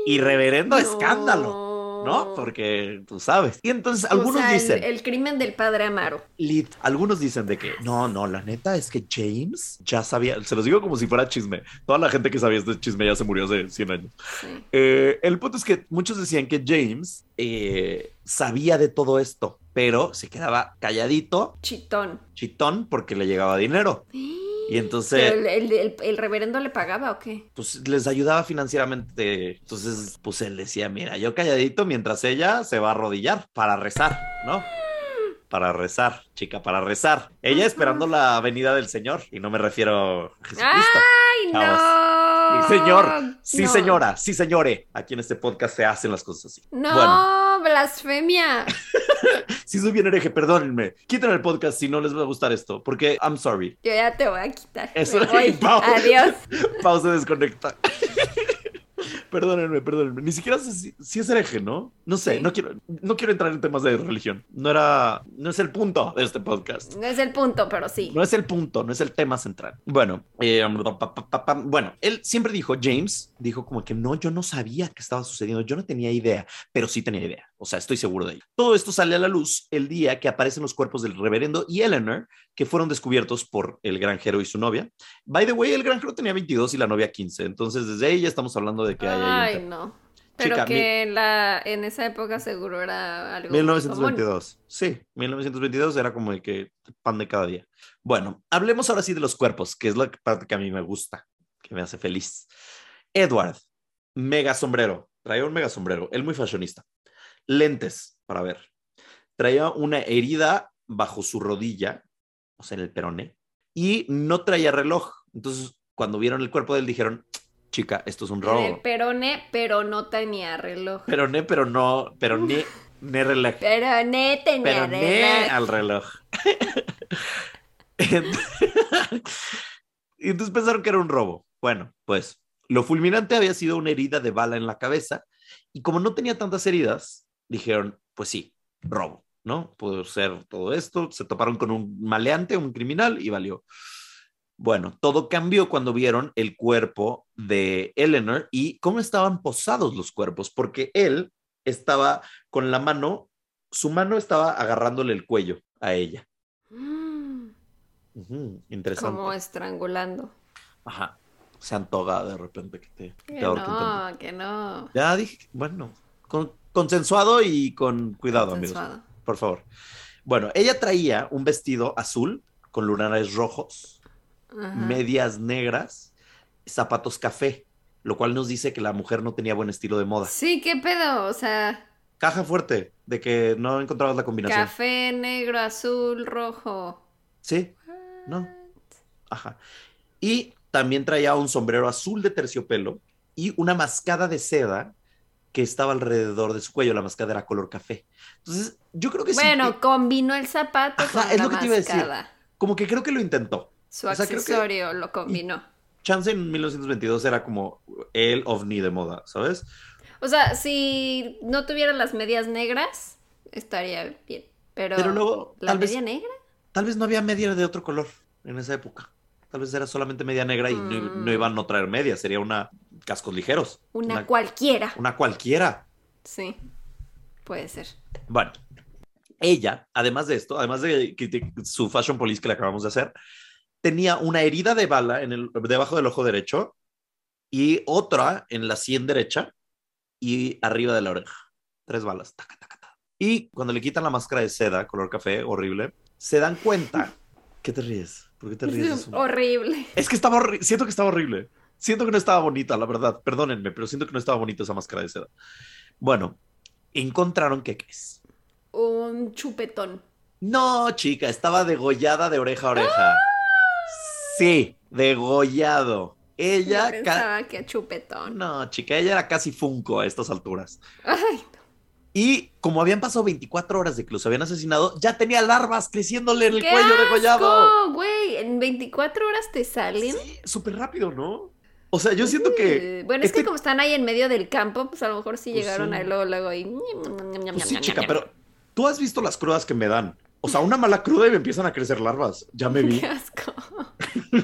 Y reverendo escándalo, ¿no? Porque tú sabes. Y entonces
O
algunos
sea, el-
dicen,
El, crimen del padre Amaro.
lit, algunos dicen de que no, no, la neta es que James ya sabía, se los digo como si fuera chisme. Toda la gente que sabía este chisme ya se murió hace 100 años.
Sí.
Eh, el punto es que muchos decían que James eh, sabía de todo esto, pero se quedaba calladito,
Chitón.
chitón, porque le llegaba dinero. Y entonces,
¿Pero el, el- el- el reverendo le pagaba o qué?
pues les ayudaba financieramente. Entonces, pues él decía, mira, yo calladito mientras ella se va a arrodillar para rezar, ¿no? Para rezar, chica, para rezar. Ella esperando la venida del Señor. Y no me refiero a Jesucristo.
¡Ay,
Chavos.
no!
Señor. Sí,
No.
señora. Sí, señore. Aquí en este podcast se hacen las cosas así.
No,
Bueno,
blasfemia.
si soy bien hereje, perdónenme. Quiten el podcast si no les va a gustar esto, porque I'm sorry.
Yo ya te voy a quitar.
Eso-
voy.
Pau.
Adiós.
Pau se desconecta. perdónenme, perdónenme. Ni siquiera sé si, si es hereje, ¿no? No sé,
Sí.
no, quiero, no quiero entrar en temas de religión. No era, no es el punto de este podcast.
No es el punto, pero sí.
No es el punto, no es el tema central. Bueno, eh, pa, pa, pa, bueno, él siempre dijo, James dijo como que no, yo no sabía que estaba sucediendo, yo no tenía idea, pero sí tenía idea. O sea, estoy seguro de ello. Todo esto sale a la luz el día que aparecen los cuerpos del reverendo y Eleanor, que fueron descubiertos por el granjero y su novia. By the way, el granjero tenía 22 y la novia 15, entonces desde ahí ya estamos hablando de que hay un
Ay, no. Pero
Chica,
que en la, en esa época seguro era algo. muy
1922. Sí, 1922 era como el que pan de cada día. Bueno, hablemos ahora sí de los cuerpos, que es la parte que a mí me gusta, que me hace feliz. Edward, mega sombrero, traía un mega sombrero, él muy fashionista. Lentes para ver. Traía una herida bajo su rodilla, o sea, en el peroné, y no traía reloj. Entonces, cuando vieron el cuerpo de él, dijeron, chica, esto es un.
En el
robo.
peroné, pero no tenía reloj.
Peroné, pero no, peroné, ne reloj.
Peroné tenía
Pero ne
reloj.
al reloj. y entonces pensaron que era un robo. Bueno, pues lo fulminante había sido una herida de bala en la cabeza y como no tenía tantas heridas, dijeron, pues sí, robo, ¿no? Pudo ser todo esto, se toparon con un maleante, un criminal y valió. Bueno, todo cambió cuando vieron el cuerpo de Eleanor y cómo estaban posados los cuerpos, porque él estaba con la mano, su mano estaba agarrándole el cuello a ella.
Mm,
Ujú, interesante.
Como estrangulando.
Ajá. Se antoja de repente que te,
Que
te
no, que no.
Ya dije, bueno, con- consensuado y con cuidado, amigos. Por favor. Bueno, ella traía un vestido azul con lunares rojos,
Ajá.
medias negras, zapatos café, lo cual nos dice que la mujer no tenía buen estilo de moda.
Sí, qué pedo. O sea,
Caja fuerte de que no encontrabas la combinación.
café, negro, azul, rojo.
Sí, no. Ajá. Y también traía un sombrero azul de terciopelo y una mascada de seda que estaba alrededor de su cuello. La mascada era color café. Entonces, yo creo que sí.
Bueno, combinó el zapato
Ajá,
con
es
la
lo que te iba a decir.
mascada.
como que creo que lo intentó.
Su
O sea, creo que-
accesorio lo combinó.
Chance en 1922 era como el ovni de moda, ¿sabes?
O sea, si no tuviera las medias negras, estaría bien. Pero,
Pero luego,
¿la
tal vez-
media negra?
Tal vez no había media de otro color en esa época. Tal vez era solamente media negra y no,
Mm.
no iban a no traer media, sería una cascos ligeros.
Una,
una,
cualquiera.
una cualquiera.
Sí, puede ser.
Bueno, ella, además de esto, además de su fashion police que le acabamos de hacer, tenía una herida de bala en el, debajo del ojo derecho y otra en la sien derecha y arriba de la oreja. Tres balas. taca, taca, taca. Y cuando le quitan la máscara de seda, color café, horrible, se dan cuenta. ¿Qué te ríes? ¿Por qué te ríes?
Horrible.
Es que estaba horri- siento que estaba horrible. Siento que no estaba bonita, la verdad. Perdónenme, pero siento que no estaba bonita esa máscara de seda. Bueno, encontraron que qué es.
Un chupetón.
No, chica, estaba degollada de oreja a oreja. Sí, degollado. Ella.
Yo pensaba que chupetón.
No, chica, ella era casi Funko a estas alturas.
Ay,
Y como habían pasado 24 horas de que los habían asesinado, ya tenía larvas creciéndole en el
¡Qué
cuello degollado.
güey! En 24 horas te salen.
Sí, súper rápido, ¿no? O sea, yo siento que.
Bueno, es que
este-
como están ahí en medio del campo, pues a lo mejor sí
Pues
llegaron
sí.
ahí luego, luego y...
Pues sí, chica, pero tú has visto las crudas que me dan. O sea, una mala cruda y me empiezan a crecer larvas. Ya me vi.
Qué asco.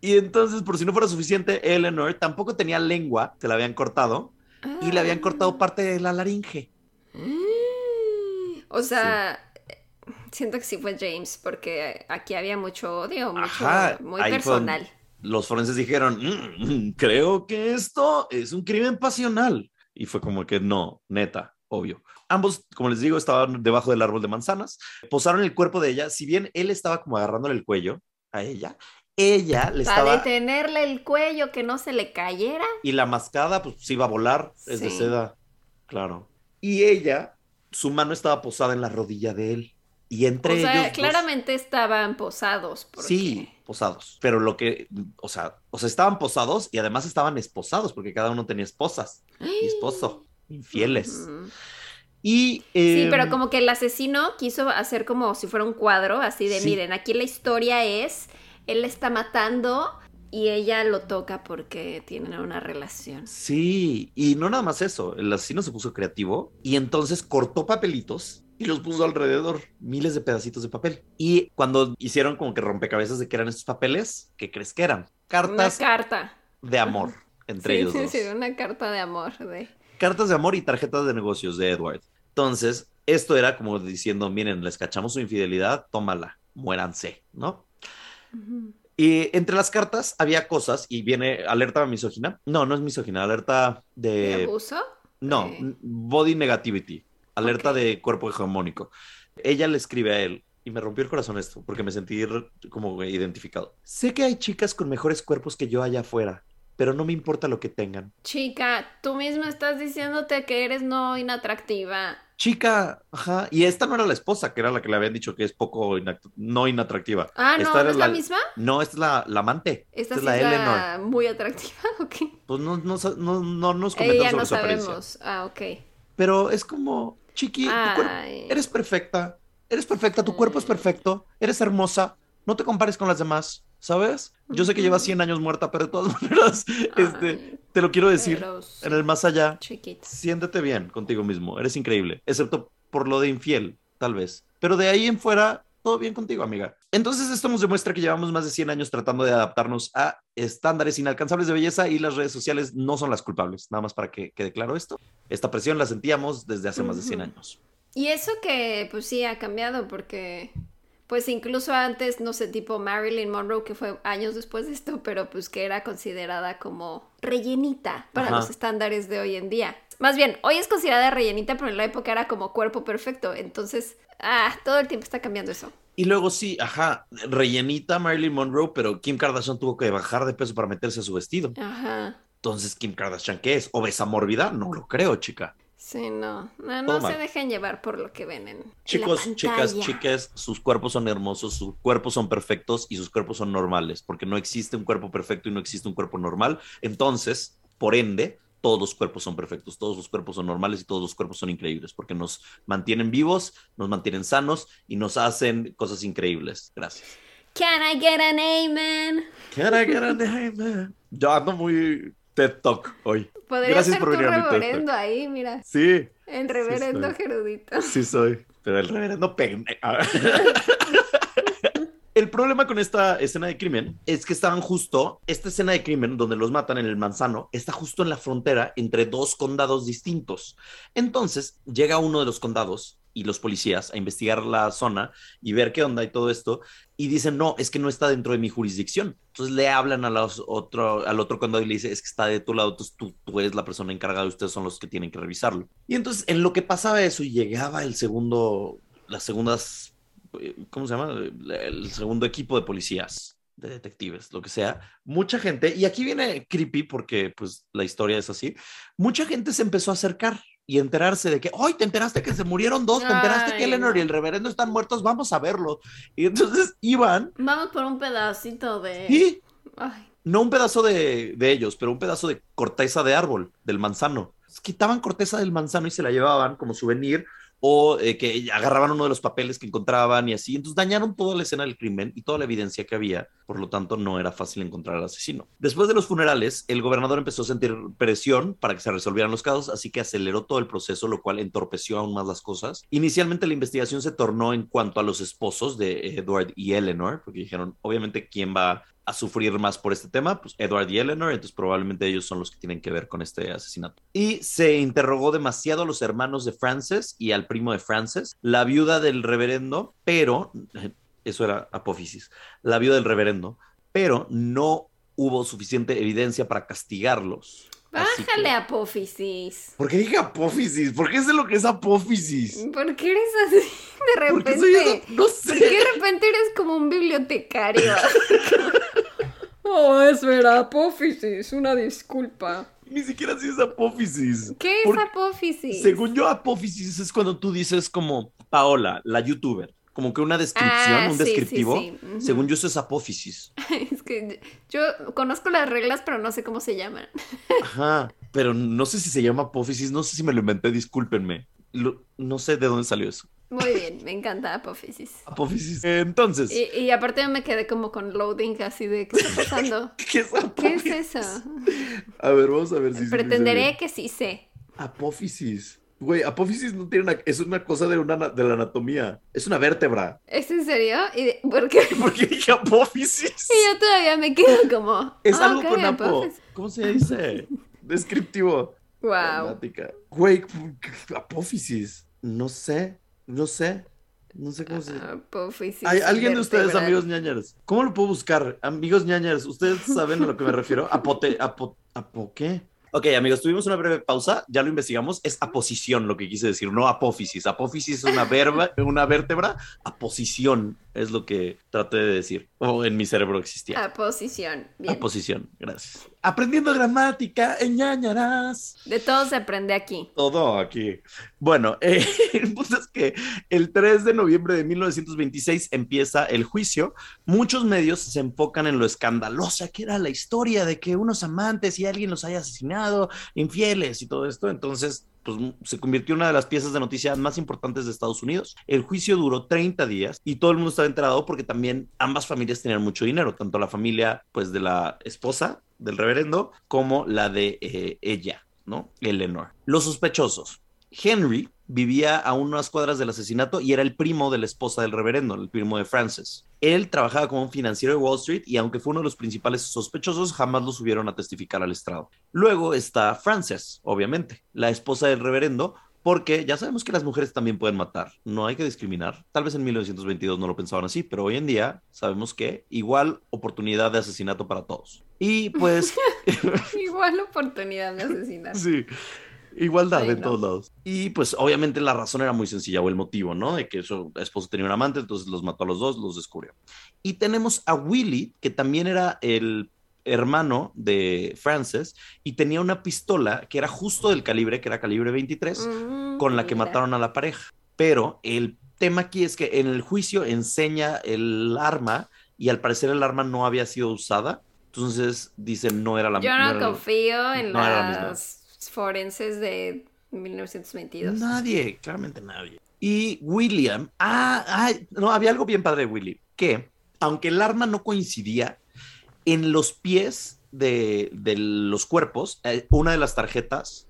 Y entonces, por si no fuera suficiente, Eleanor tampoco tenía lengua, se la habían cortado y le habían cortado parte de la laringe.
Mm. O sea, siento que sí fue James, porque aquí había mucho odio, mucho,
Ajá,
muy personal.
Los forenses dijeron, "Mm, mm, creo que esto es un crimen pasional. Y fue como que no, neta, obvio. Ambos, como les digo, estaban debajo del árbol de manzanas, posaron el cuerpo de ella, si bien él estaba como agarrándole el cuello a ella, ella le
Para
estaba...
detenerle el cuello, que no se le cayera.
Y la mascada, pues se iba a volar, es de seda, claro. Y ella, su mano estaba posada en la rodilla de él. Y entre
o sea,
ellos.
claramente estaban posados. Porque...
Sí, posados. Pero lo que, o sea, o sea, estaban posados y además estaban esposados porque cada uno tenía esposas y esposo, infieles. Y
Sí,
em,
pero como que el asesino quiso hacer como si fuera un cuadro, así de,
Sí.
miren, aquí la historia es, él está matando y ella lo toca porque tienen una relación.
Sí, y no nada más eso, el asesino se puso creativo y entonces cortó papelitos y los puso alrededor, miles de pedacitos de papel. Y cuando hicieron como que rompecabezas de qué eran estos papeles, ¿qué crees que eran?
Una
Cartas
carta.
de amor entre
sí,
ellos
sí,
dos.
sí, una carta de amor. De...
Cartas de amor y tarjetas de negocios de Edward. Entonces, esto era como diciendo, miren, les cachamos su infidelidad, tómala, muéranse, ¿no? Y entre las cartas había cosas, y viene alerta misógina. No, no es misógina, alerta
¿De
de...
abuso?
No,
Eh.
body negativity, alerta de cuerpo hegemónico. Ella le escribe a él y me rompió el corazón esto porque me sentí como identificado. Sé que hay chicas con mejores cuerpos que yo allá afuera, pero no me importa lo que tengan.
Chica, tú misma estás diciéndote que eres no inatractiva.
Chica, ajá, y esta no era la esposa, que era la que le habían dicho que es poco inact- no inatractiva.
Ah, no,
Esta
¿no
era
es la, misma?
No, esta es la, la amante.
Esta
es
sí
la
es
Eleanor.
la muy atractiva, ok.
Pues no, no, no, no nos comentan
Ella
sobre
no
su apariencia.
sabemos. Ah, ok.
Pero es como, chiqui, tu cuerpo-
Ay.
eres perfecta, eres perfecta, tu cuerpo es perfecto, eres hermosa, no te compares con las demás, ¿sabes? Yo sé que llevas 100 años muerta, pero de todas maneras, este, te lo quiero decir, en el más allá,
chiquita.
siéntete bien contigo mismo, eres increíble, excepto por lo de infiel, tal vez. Pero de ahí en fuera, todo bien contigo, amiga. Entonces esto nos demuestra que llevamos más de 100 años tratando de adaptarnos a estándares inalcanzables de belleza y las redes sociales no son las culpables, nada más para que quede claro esto. Esta presión la sentíamos desde hace más de 100
Ujú.
años.
Y eso que, pues sí, ha cambiado porque, pues incluso antes, no sé, tipo Marilyn Monroe, que fue años después de esto, pero pues que era considerada como rellenita para
Ajá.
los estándares de hoy en día. Más bien, hoy es considerada rellenita, pero en la época era como cuerpo perfecto. Entonces, ah, todo el tiempo está cambiando eso.
Y luego sí, ajá, rellenita Marilyn Monroe, pero Kim Kardashian tuvo que bajar de peso para meterse a su vestido.
Ajá.
Entonces, Kim Kardashian, ¿qué es? ¿Obesa mórbida? No lo creo, chica.
Sí, no. No, se dejen llevar por lo que ven en
Chicos,
la
chicas, chicas, sus cuerpos son hermosos, sus cuerpos son perfectos y sus cuerpos son normales, porque no existe un cuerpo perfecto y no existe un cuerpo normal. Entonces, por ende, todos los cuerpos son perfectos, todos los cuerpos son normales y todos los cuerpos son increíbles, porque nos mantienen vivos, nos mantienen sanos y nos hacen cosas increíbles. Gracias.
Can I get an amen?
Can I get a name? Yo ando muy TED Talk hoy.
Podría
Gracias
ser
por venir a mi TED Talk.
reverendo ahí, mira.
Sí,
El reverendo
soy.
Gerudito.
sí soy. Pero el reverendo pene. El problema con esta escena de crimen es que estaban justo, esta escena de crimen donde los matan en el manzano, está justo en la frontera entre dos condados distintos. Entonces llega uno de los condados y los policías a investigar la zona y ver qué onda y todo esto y dicen, no, es que no está dentro de mi jurisdicción. Entonces le hablan a otro, al otro condado y le dice, es que está de tu lado, entonces tú, tú eres la persona encargada, ustedes son los que tienen que revisarlo. Y entonces en lo que pasaba eso llegaba el segundo, las segundas, ¿cómo se llama? El segundo equipo de policías, de detectives, lo que sea, mucha gente, y aquí viene creepy porque pues la historia es así, mucha gente se empezó a acercar y enterarse de que, ¡ay, te enteraste que se murieron dos! ¿Te enteraste que Eleanor y
no.
el reverendo están muertos? Vamos a verlo. Y entonces iban
Vamos por un pedacito de.
y
Ay,
no un pedazo de, de ellos, pero un pedazo de corteza de árbol, del manzano. Quitaban corteza del manzano y se la llevaban como souvenir o eh, que agarraban uno de los papeles que encontraban y así. Entonces dañaron toda la escena del crimen y toda la evidencia que había. Por lo tanto, no era fácil encontrar al asesino. Después de los funerales, el gobernador empezó a sentir presión para que se resolvieran los casos, así que aceleró todo el proceso, lo cual entorpeció aún más las cosas. Inicialmente la investigación se tornó en cuanto a los esposos de Edward y Eleanor, porque dijeron, obviamente, ¿quién va a sufrir más por este tema, pues Edward y Eleanor, entonces probablemente ellos son los que tienen que ver con este asesinato. Y se interrogó demasiado a los hermanos de Frances y al primo de Frances, la viuda del reverendo, pero, eso era apófisis, la viuda del reverendo, pero no hubo suficiente evidencia para castigarlos.
Bájale
que-
apófisis.
¿Por qué dije apófisis? ¿Por qué sé lo que es apófisis?
¿Por qué eres así de repente?
soy esa- no
¿Por
sé.
qué de repente eres como un bibliotecario? oh, es verdad, apófisis, una disculpa.
Ni siquiera sé es apófisis.
¿Qué es
Porque-
apófisis?
Según yo, apófisis es cuando tú dices como Paola, la youtuber, como que una descripción,
Ah,
un
sí, sí,
descriptivo. Según yo, eso es apófisis.
Es que yo conozco las reglas, pero no sé cómo se llaman.
Ajá, pero no sé si se llama apófisis, no sé si me lo inventé, discúlpenme. Lo- no sé de dónde salió eso.
Muy bien, me encanta apófisis.
Apófisis. Entonces,
Y, y aparte me quedé como con loading así de ¿qué está pasando?
¿qué es
¿Qué es eso?
A ver, vamos a ver si
Pretenderé que sí sé.
Apófisis. Güey, apófisis no tiene una, es una cosa de, una, na- de la anatomía. Es una vértebra.
¿Es en serio? ¿Y de- ¿Por qué?
¿Por qué dije apófisis?
Y yo todavía me quedo como.
Es
ah,
algo con apo.
apófisis.
¿Cómo se dice? Descriptivo.
Wow.
Güey, apófisis. No sé, no sé. No sé cómo se...
Apófisis.
¿Hay alguien de ustedes, amigos ñañaros? ¿Cómo lo puedo buscar? Amigos ñañaros, ¿ustedes saben a lo que me refiero? Apote, apo, apo, ¿qué? Ok, amigos, tuvimos una breve pausa, ya lo investigamos, es aposición lo que quise decir, no apófisis. Apófisis es una, verba, una vértebra, aposición es lo que traté de decir, o en mi cerebro existía.
Aposición. Bien.
Aposición, gracias. Aprendiendo gramática en ñañaras.
De todo se aprende aquí.
Todo aquí. Bueno, eh, el punto es que el 3 de noviembre de 1926 empieza el juicio. Muchos medios se enfocan en lo escandalosa que era la historia de que unos amantes y alguien los haya asesinado, infieles y todo esto. Entonces, pues se convirtió en una de las piezas de noticias más importantes de Estados Unidos. El juicio duró 30 días y todo el mundo estaba enterado porque también ambas familias tenían mucho dinero, tanto la familia pues de la esposa del reverendo como la de eh, ella, ¿no? Eleanor. Los sospechosos. Henry vivía a unas cuadras del asesinato y era el primo de la esposa del reverendo, el primo de Frances. Él trabajaba como un financiero de Wall Street y aunque fue uno de los principales sospechosos, jamás lo subieron a testificar al estrado. Luego está Frances, obviamente, la esposa del reverendo, porque ya sabemos que las mujeres también pueden matar, no hay que discriminar. Tal vez en 1922 no lo pensaban así, pero hoy en día sabemos que igual oportunidad de asesinato para todos. Y pues
Igual oportunidad de asesinar.
Sí. Igualdad
Ay,
en
no.
todos lados. Y pues obviamente la razón era muy sencilla, o el motivo, ¿no? De que su esposo tenía un amante, entonces los mató a los dos, los descubrió. Y tenemos a Willie, que también era el hermano de Frances, y tenía una pistola que era justo del calibre, que era calibre 23,
Mm,
con la que
mira.
mataron a la pareja. Pero el tema aquí es que en el juicio enseña el arma y al parecer el arma no había sido usada. Entonces dicen no era la
Yo
no
no
era la-
confío en
no
las forenses de 1922.
Nadie, claramente nadie. Y William, ah, ah, no, había algo bien padre de Willy, que aunque el arma no coincidía, en los pies de, de los cuerpos, eh, una de las tarjetas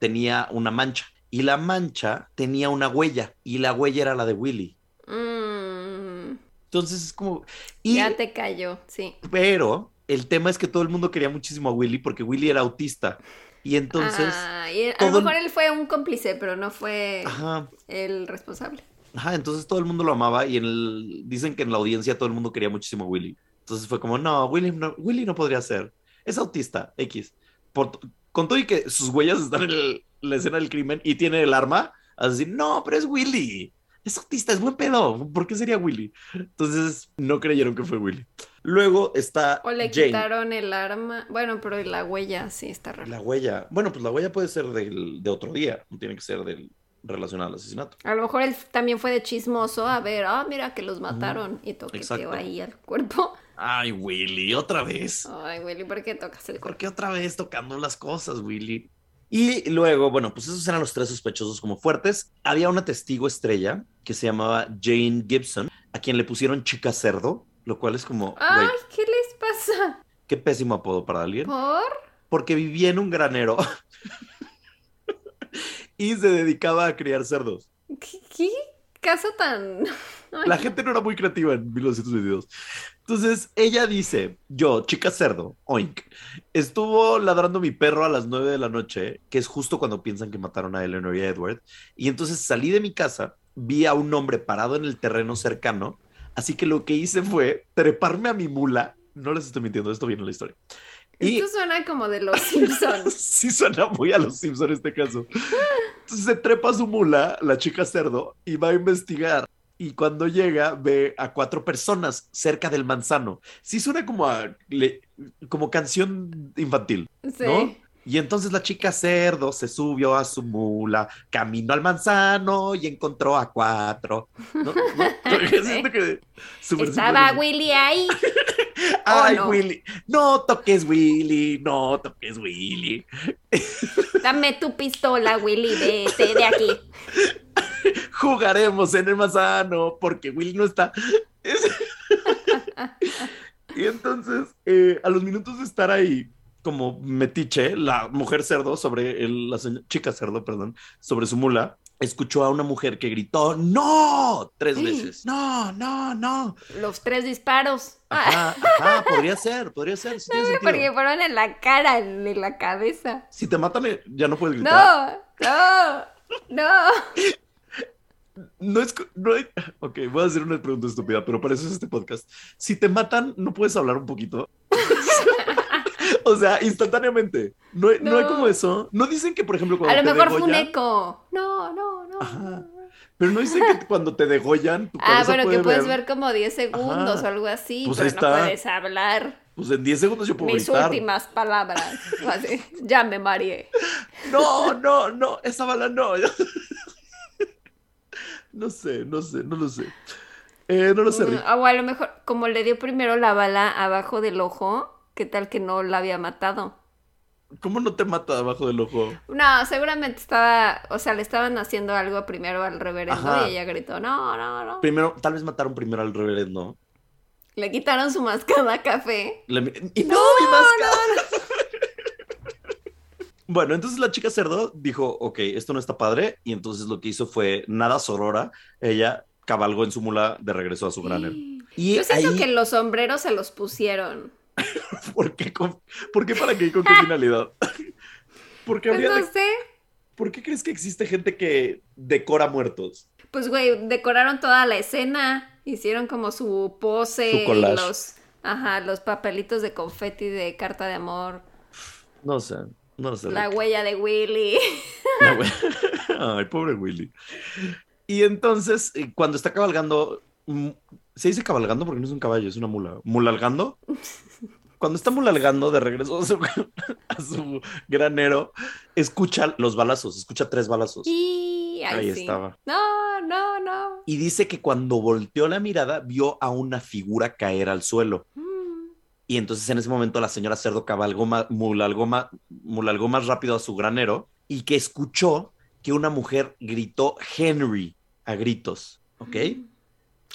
tenía una mancha y la mancha tenía una huella y la huella era la de Willy.
Mm,
Entonces es como... Y,
ya te cayó, sí.
Pero el tema es que todo el mundo quería muchísimo a Willy porque Willy era autista. Y entonces...
Ah, y a lo
el-
mejor él fue un cómplice, pero no fue
Ajá,
el responsable.
Ajá, entonces todo el mundo lo amaba y en el, dicen que en la audiencia todo el mundo quería muchísimo a Willy. Entonces fue como, no, Willy no, Willy no podría ser. Es autista, X. Por- con todo y que sus huellas están en el- la escena del crimen y tiene el arma, así, no, pero es Willy. Es autista, es buen pedo. ¿Por qué sería Willy? Entonces no creyeron que fue Willy. Luego está
O le
Jane.
quitaron el arma. Bueno, pero la huella sí está rara.
La huella. Bueno, pues la huella puede ser del- de otro día, no tiene que ser del relacionado al asesinato.
A lo mejor él también fue de chismoso a ver, ah, mira que los mataron y toqueteó ahí al cuerpo.
Ay, Willy, otra vez.
Ay, Willy, ¿por qué tocas el
¿Por
cuerpo?
qué otra vez tocando las cosas, Willy? Y luego, bueno, pues esos eran los tres sospechosos como fuertes. Había una testigo estrella que se llamaba Jane Gibson, a quien le pusieron chica cerdo, lo cual es como,
Ay, ¿qué les pasa?
qué pésimo apodo para alguien.
¿Por?
Porque vivía en un granero y se dedicaba a criar cerdos.
¿Qué, qué caso tan...? Ay,
La gente no era muy creativa en 1922. Entonces, ella dice, yo, chica cerdo, oink, estuvo ladrando mi perro a las 9 de la noche, que es justo cuando piensan que mataron a Eleanor y a Edward, y entonces salí de mi casa, vi a un hombre parado en el terreno cercano, así que lo que hice fue treparme a mi mula, no les estoy mintiendo, esto viene en la historia. Y
Esto suena como de los Simpsons.
sí suena muy a los Simpsons en este caso. Entonces se trepa a su mula, la chica cerdo, y va a investigar. Y cuando llega, ve a cuatro personas cerca del manzano. Sí suena como a le- como canción infantil,
Sí.
Y entonces la chica cerdo se subió a su mula, caminó al manzano y encontró a cuatro. ¿No? ¿No? Que-
Estaba Willy ahí.
Ay,
no.
Willy. No toques Willy, no toques Willy.
Dame tu pistola, Willy, vete de aquí.
Jugaremos en el manzano porque Willy no está. Es- y entonces, eh, a los minutos de estar ahí, como metiche, la mujer cerdo sobre el, la chica cerdo, perdón, sobre su mula, escuchó a una mujer que gritó ¡No! tres veces. No, no, no.
Los tres disparos.
Ajá, ajá, podría ser, podría ser. sí sentido.
Porque fueron en la cara, en la cabeza.
Si te matan, eh, ya no puedes gritar.
No, no, no.
No es. No hay- Ok, voy a hacer una pregunta estúpida, pero para eso es este podcast. Si te matan, ¿no puedes hablar un poquito? o sea, instantáneamente. No, hay- no hay
No.
como eso. No dicen que, por ejemplo, cuando
A lo
te
mejor fue un eco. No, no, no.
Ajá. Pero no dicen que cuando te degollan, tu
Ah, bueno,
puede
que puedes ver como 10 segundos
Ajá.
o algo así,
Pues
pero
ahí
no
está.
puedes hablar.
Pues en 10 segundos yo puedo
Mis
gritar.
últimas palabras. Así, Ya me mareé.
No, no, no, esa bala no. no sé, no sé, no lo sé. Eh, no lo sé, Rick.
Mm, O a lo mejor, como le dio primero la bala abajo del ojo, ¿qué tal que no la había matado?
¿Cómo no te mata abajo del ojo?
No, seguramente estaba, o sea, le estaban haciendo algo primero al reverendo
Ajá.
y ella gritó, no, no, no.
Primero, tal vez mataron primero al reverendo.
Le quitaron su mascada café.
Le- y no, mi mascada. Bueno, entonces la chica cerdo dijo, ok, esto no está padre, y entonces lo que hizo fue nada sorora, ella cabalgó en su mula de regreso a su granero. Y
Yo siento
ahí,
que los sombreros se los pusieron.
¿por qué, con- ¿por qué para qué? ¿Con qué finalidad? Porque
Pues
habría
no sé.
¿Por qué crees que existe gente que decora muertos?
Pues, güey, decoraron toda la escena. Hicieron como su pose.
Su
y los, ajá, los papelitos de confeti de carta de amor.
No sé, no sé.
La huella de Willy.
La Ay, pobre Willy. Y entonces, eh, cuando está cabalgando, mm, se dice cabalgando porque no es un caballo, es una mula. ¿Mulalgando? Cuando está mulalgando de regreso a su, a su granero, escucha los balazos, escucha tres balazos.
Y ay,
Ahí
sí.
estaba.
No, no, no.
Y dice que cuando volteó la mirada, vio a una figura caer al suelo.
Mm.
Y entonces en ese momento la señora Cerdo cabalgó más, mulalgó más, mulalgó más rápido a su granero y que escuchó que una mujer gritó Henry a gritos, ¿ok?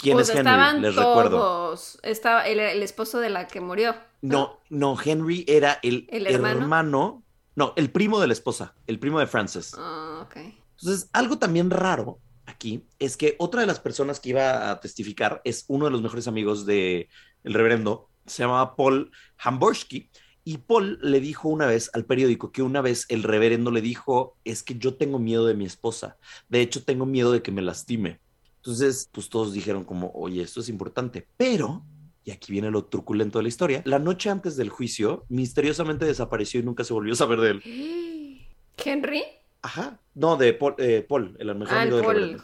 ¿Quién
Pues
es Henry?
estaban
Les recuerdo.
todos. Estaba el, el esposo de la que murió.
No, no, Henry era el,
¿El hermano?
hermano, no, el primo de la esposa, el primo de Frances.
Ah, ok.
Entonces, algo también raro aquí es que otra de las personas que iba a testificar es uno de los mejores amigos de el reverendo, se llamaba Paul Hamborsky, y Paul le dijo una vez al periódico que una vez el reverendo le dijo, es que yo tengo miedo de mi esposa, de hecho tengo miedo de que me lastime. Entonces, pues todos dijeron como, oye, esto es importante, pero, y aquí viene lo truculento de la historia, la noche antes del juicio, misteriosamente desapareció y nunca se volvió a saber de él.
¿Henry?
Ajá, no, de Paul, eh, Paul el mejor
Ah, el
amigo del
Paul.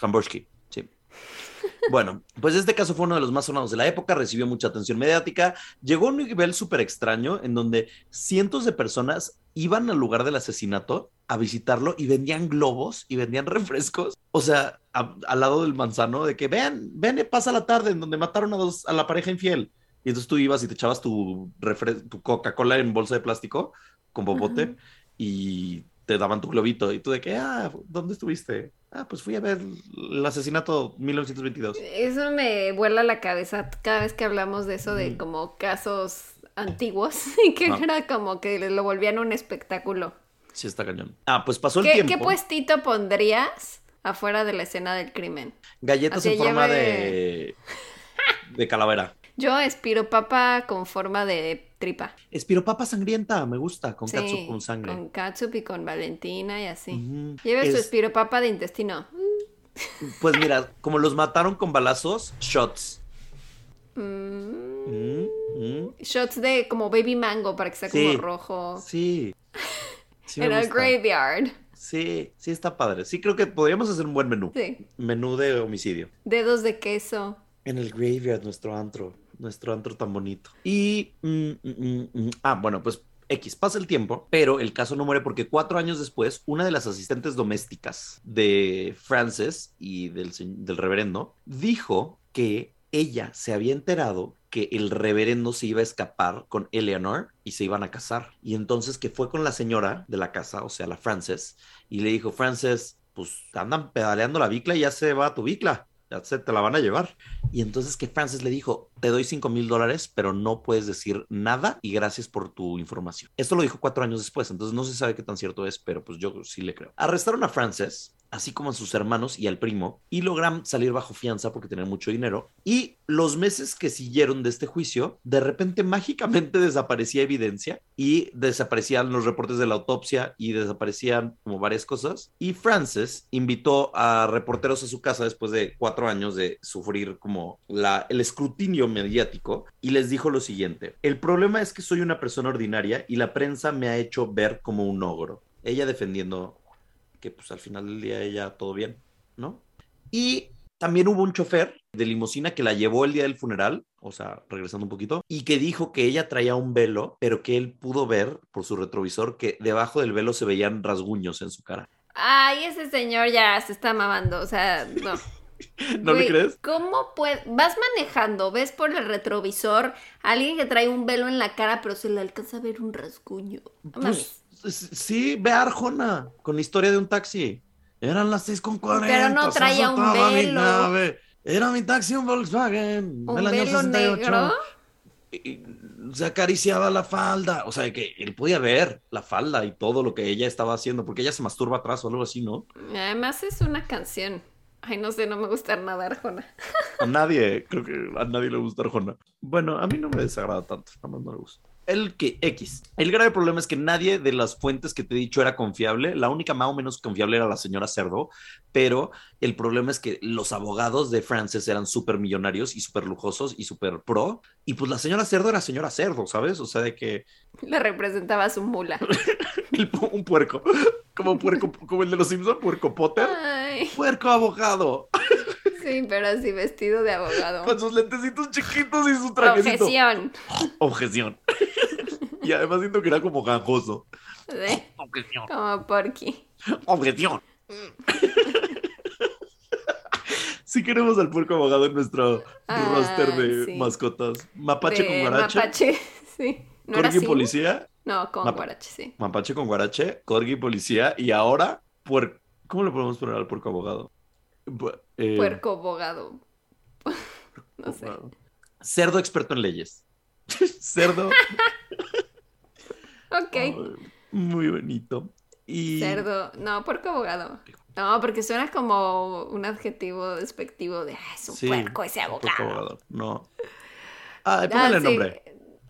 Hamborsky, sí. Bueno, pues este caso fue uno de los más sonados de la época, recibió mucha atención mediática, llegó a un nivel súper extraño en donde cientos de personas iban al lugar del asesinato a visitarlo y vendían globos y vendían refrescos, o sea, a- al lado del manzano, de que ven, ven, pasa la tarde en donde mataron a, dos, a la pareja infiel. Y entonces tú ibas y te echabas tu, tu Coca-Cola en bolsa de plástico con
Ajá.
y te daban tu globito y tú de que, ah, ¿dónde estuviste? Ah, pues fui a ver el asesinato 1922.
Eso me vuela la cabeza cada vez que hablamos de eso, de
Mm.
como casos antiguos, y que
Ah.
era como que lo volvían un espectáculo.
Sí, está cañón. Ah, pues pasó el
¿Qué,
tiempo.
qué puestito pondrías afuera de la escena del crimen?
Galletas
Así
en forma
lleve-
de, de calavera.
Yo espiro papa con forma de tripa.
Espiropapa sangrienta, me gusta, con
Sí,
catsup con sangre.
Con catsup y con Valentina y así.
Ujú.
Lleve su
Es-
espiropapa de intestino.
Pues mira, como los mataron con balazos, shots.
Mm,
Mm, mm.
Shots de como baby mango para que sea
Sí.
como rojo.
Sí. Sí,
en el graveyard.
Sí, sí está padre. Sí, creo que podríamos hacer un buen menú.
Sí.
Menú de homicidio.
Dedos de queso.
En el graveyard, nuestro antro. Nuestro antro tan bonito. Y. mm, mm, mm. Ah, bueno, pues X, pasa el tiempo, pero el caso no muere porque cuatro años después, una de las asistentes domésticas de Frances y del, del reverendo dijo que ella se había enterado que el reverendo se iba a escapar con Eleanor y se iban a casar. Y entonces que fue con la señora de la casa, o sea, la Frances, y le dijo, Frances, pues andan pedaleando la bicla y ya se va tu bicla, ya se te la van a llevar. Y entonces que Frances le dijo, te doy 5 mil dólares, pero no puedes decir nada y gracias por tu información. Esto lo dijo cuatro años después, entonces no se sabe qué tan cierto es, pero pues yo sí le creo. Arrestaron a Frances, así como a sus hermanos y al primo, y logran salir bajo fianza porque tenían mucho dinero. Y los meses que siguieron de este juicio, de repente mágicamente desaparecía evidencia y desaparecían los reportes de la autopsia y desaparecían como varias cosas. Y Frances invitó a reporteros a su casa después de cuatro años de sufrir como la, el escrutinio mediático y les dijo lo siguiente, el problema es que soy una persona ordinaria y la prensa me ha hecho ver como un ogro. Ella defendiendo que pues al final del día ella todo bien, ¿no? Y también hubo un chofer de limusina que la llevó el día del funeral, o sea, regresando un poquito, y que dijo que ella traía un velo, pero que él pudo ver por su retrovisor que debajo del velo se veían rasguños en su cara.
Ay, ese señor ya se está mamando, o sea, no.
¿No
Güey,
crees?
¿Cómo? Vas manejando, ves por el retrovisor a alguien que trae un velo en la cara, pero se le alcanza a ver un rasguño.
Pues sí, ve a Arjona con la historia de un taxi. Eran las 6 con 40.
Pero no traía un
mi
velo.
nave. Era mi taxi un Volkswagen.
un
del año
velo
68.
negro.
Y se acariciaba la falda. O sea, que él podía ver la falda y todo lo que ella estaba haciendo, porque ella se masturba atrás o algo así, ¿no?
Además es una canción. Ay, no sé, no me gusta nada Arjona.
A nadie, creo que a nadie le gusta Arjona. Bueno, a mí no me desagrada tanto, nada más no le gusta. El que X. El grave problema es que nadie de las fuentes que te he dicho era confiable. La única más o menos confiable era la señora Cerdo, pero el problema es que los abogados de Frances eran súper millonarios y súper lujosos y súper pro. Y pues la señora Cerdo era señora Cerdo, ¿sabes? O sea, de que
Le representaba su mula.
el un puerco, como puerco, como el de los Simpson, puerco Potter.
Ay,
Puerco abogado,
sí, pero así vestido de abogado.
con sus lentecitos chiquitos y su trajecito.
Objeción.
Objeción. y además siento que era como ganjoso.
Sí,
Objeción.
como Porky.
Objeción. Si queremos al puerco abogado en nuestro
Ay,
roster de
sí.
mascotas. Mapache
De
con guarache.
Mapache, sí. ¿No era
Corgi policía.
No, con
Mapa-
guarache, sí.
Mapache con guarache. Corgi policía. Y ahora, puer... ¿cómo le podemos poner al puerco abogado? Eh,
Puerco abogado. No sé.
abogado. Cerdo experto en leyes. Cerdo.
Ok.
Muy bonito. Y...
Cerdo. No, puerco abogado. No, porque suena como un adjetivo despectivo de, ah, es un
Sí,
puerco ese
puerco
abogado.
abogado. No.
Ah,
póngale
sí.
nombre.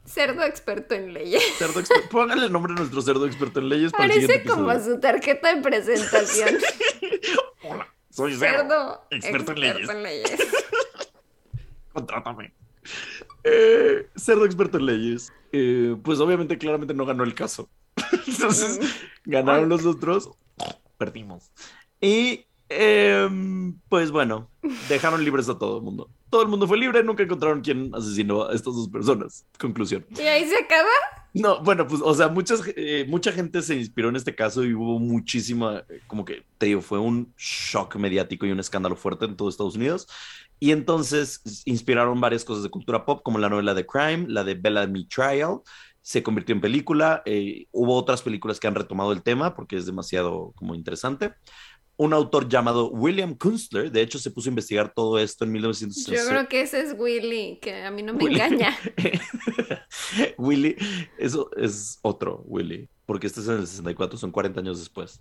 Cerdo experto en leyes.
Cerdo exper- Póngale nombre a nuestro cerdo experto en leyes para el
Parece como su tarjeta de presentación.
Hola, soy cerdo.
Cerdo
experto en leyes.
en leyes.
Contrátame. Eh, cerdo experto en leyes. Eh, pues obviamente, claramente no ganó el caso. Entonces, ganaron los otros. Perdimos. Y em, pues bueno, dejaron libres a todo el mundo. Todo el mundo fue libre, nunca encontraron quién asesinó a estas dos personas. Conclusión.
Y ahí se acaba.
No, bueno, pues, o sea, muchas, eh, mucha gente se inspiró en este caso y hubo muchísima, eh, como que, te digo, fue un shock mediático y un escándalo fuerte en todo Estados Unidos. Y entonces inspiraron varias cosas de cultura pop, como la novela The Crime, la de Bellamy Trial, se convirtió en película. eh, hubo otras películas que han retomado el tema porque es demasiado como interesante. Un autor llamado William Kunstler, de hecho, se puso a investigar todo esto en
Yo
1960.
creo que ese es Willy, que a mí no me
Willy.
engaña.
Willy, eso es otro Willy, porque este es en el 64, son 40 años después.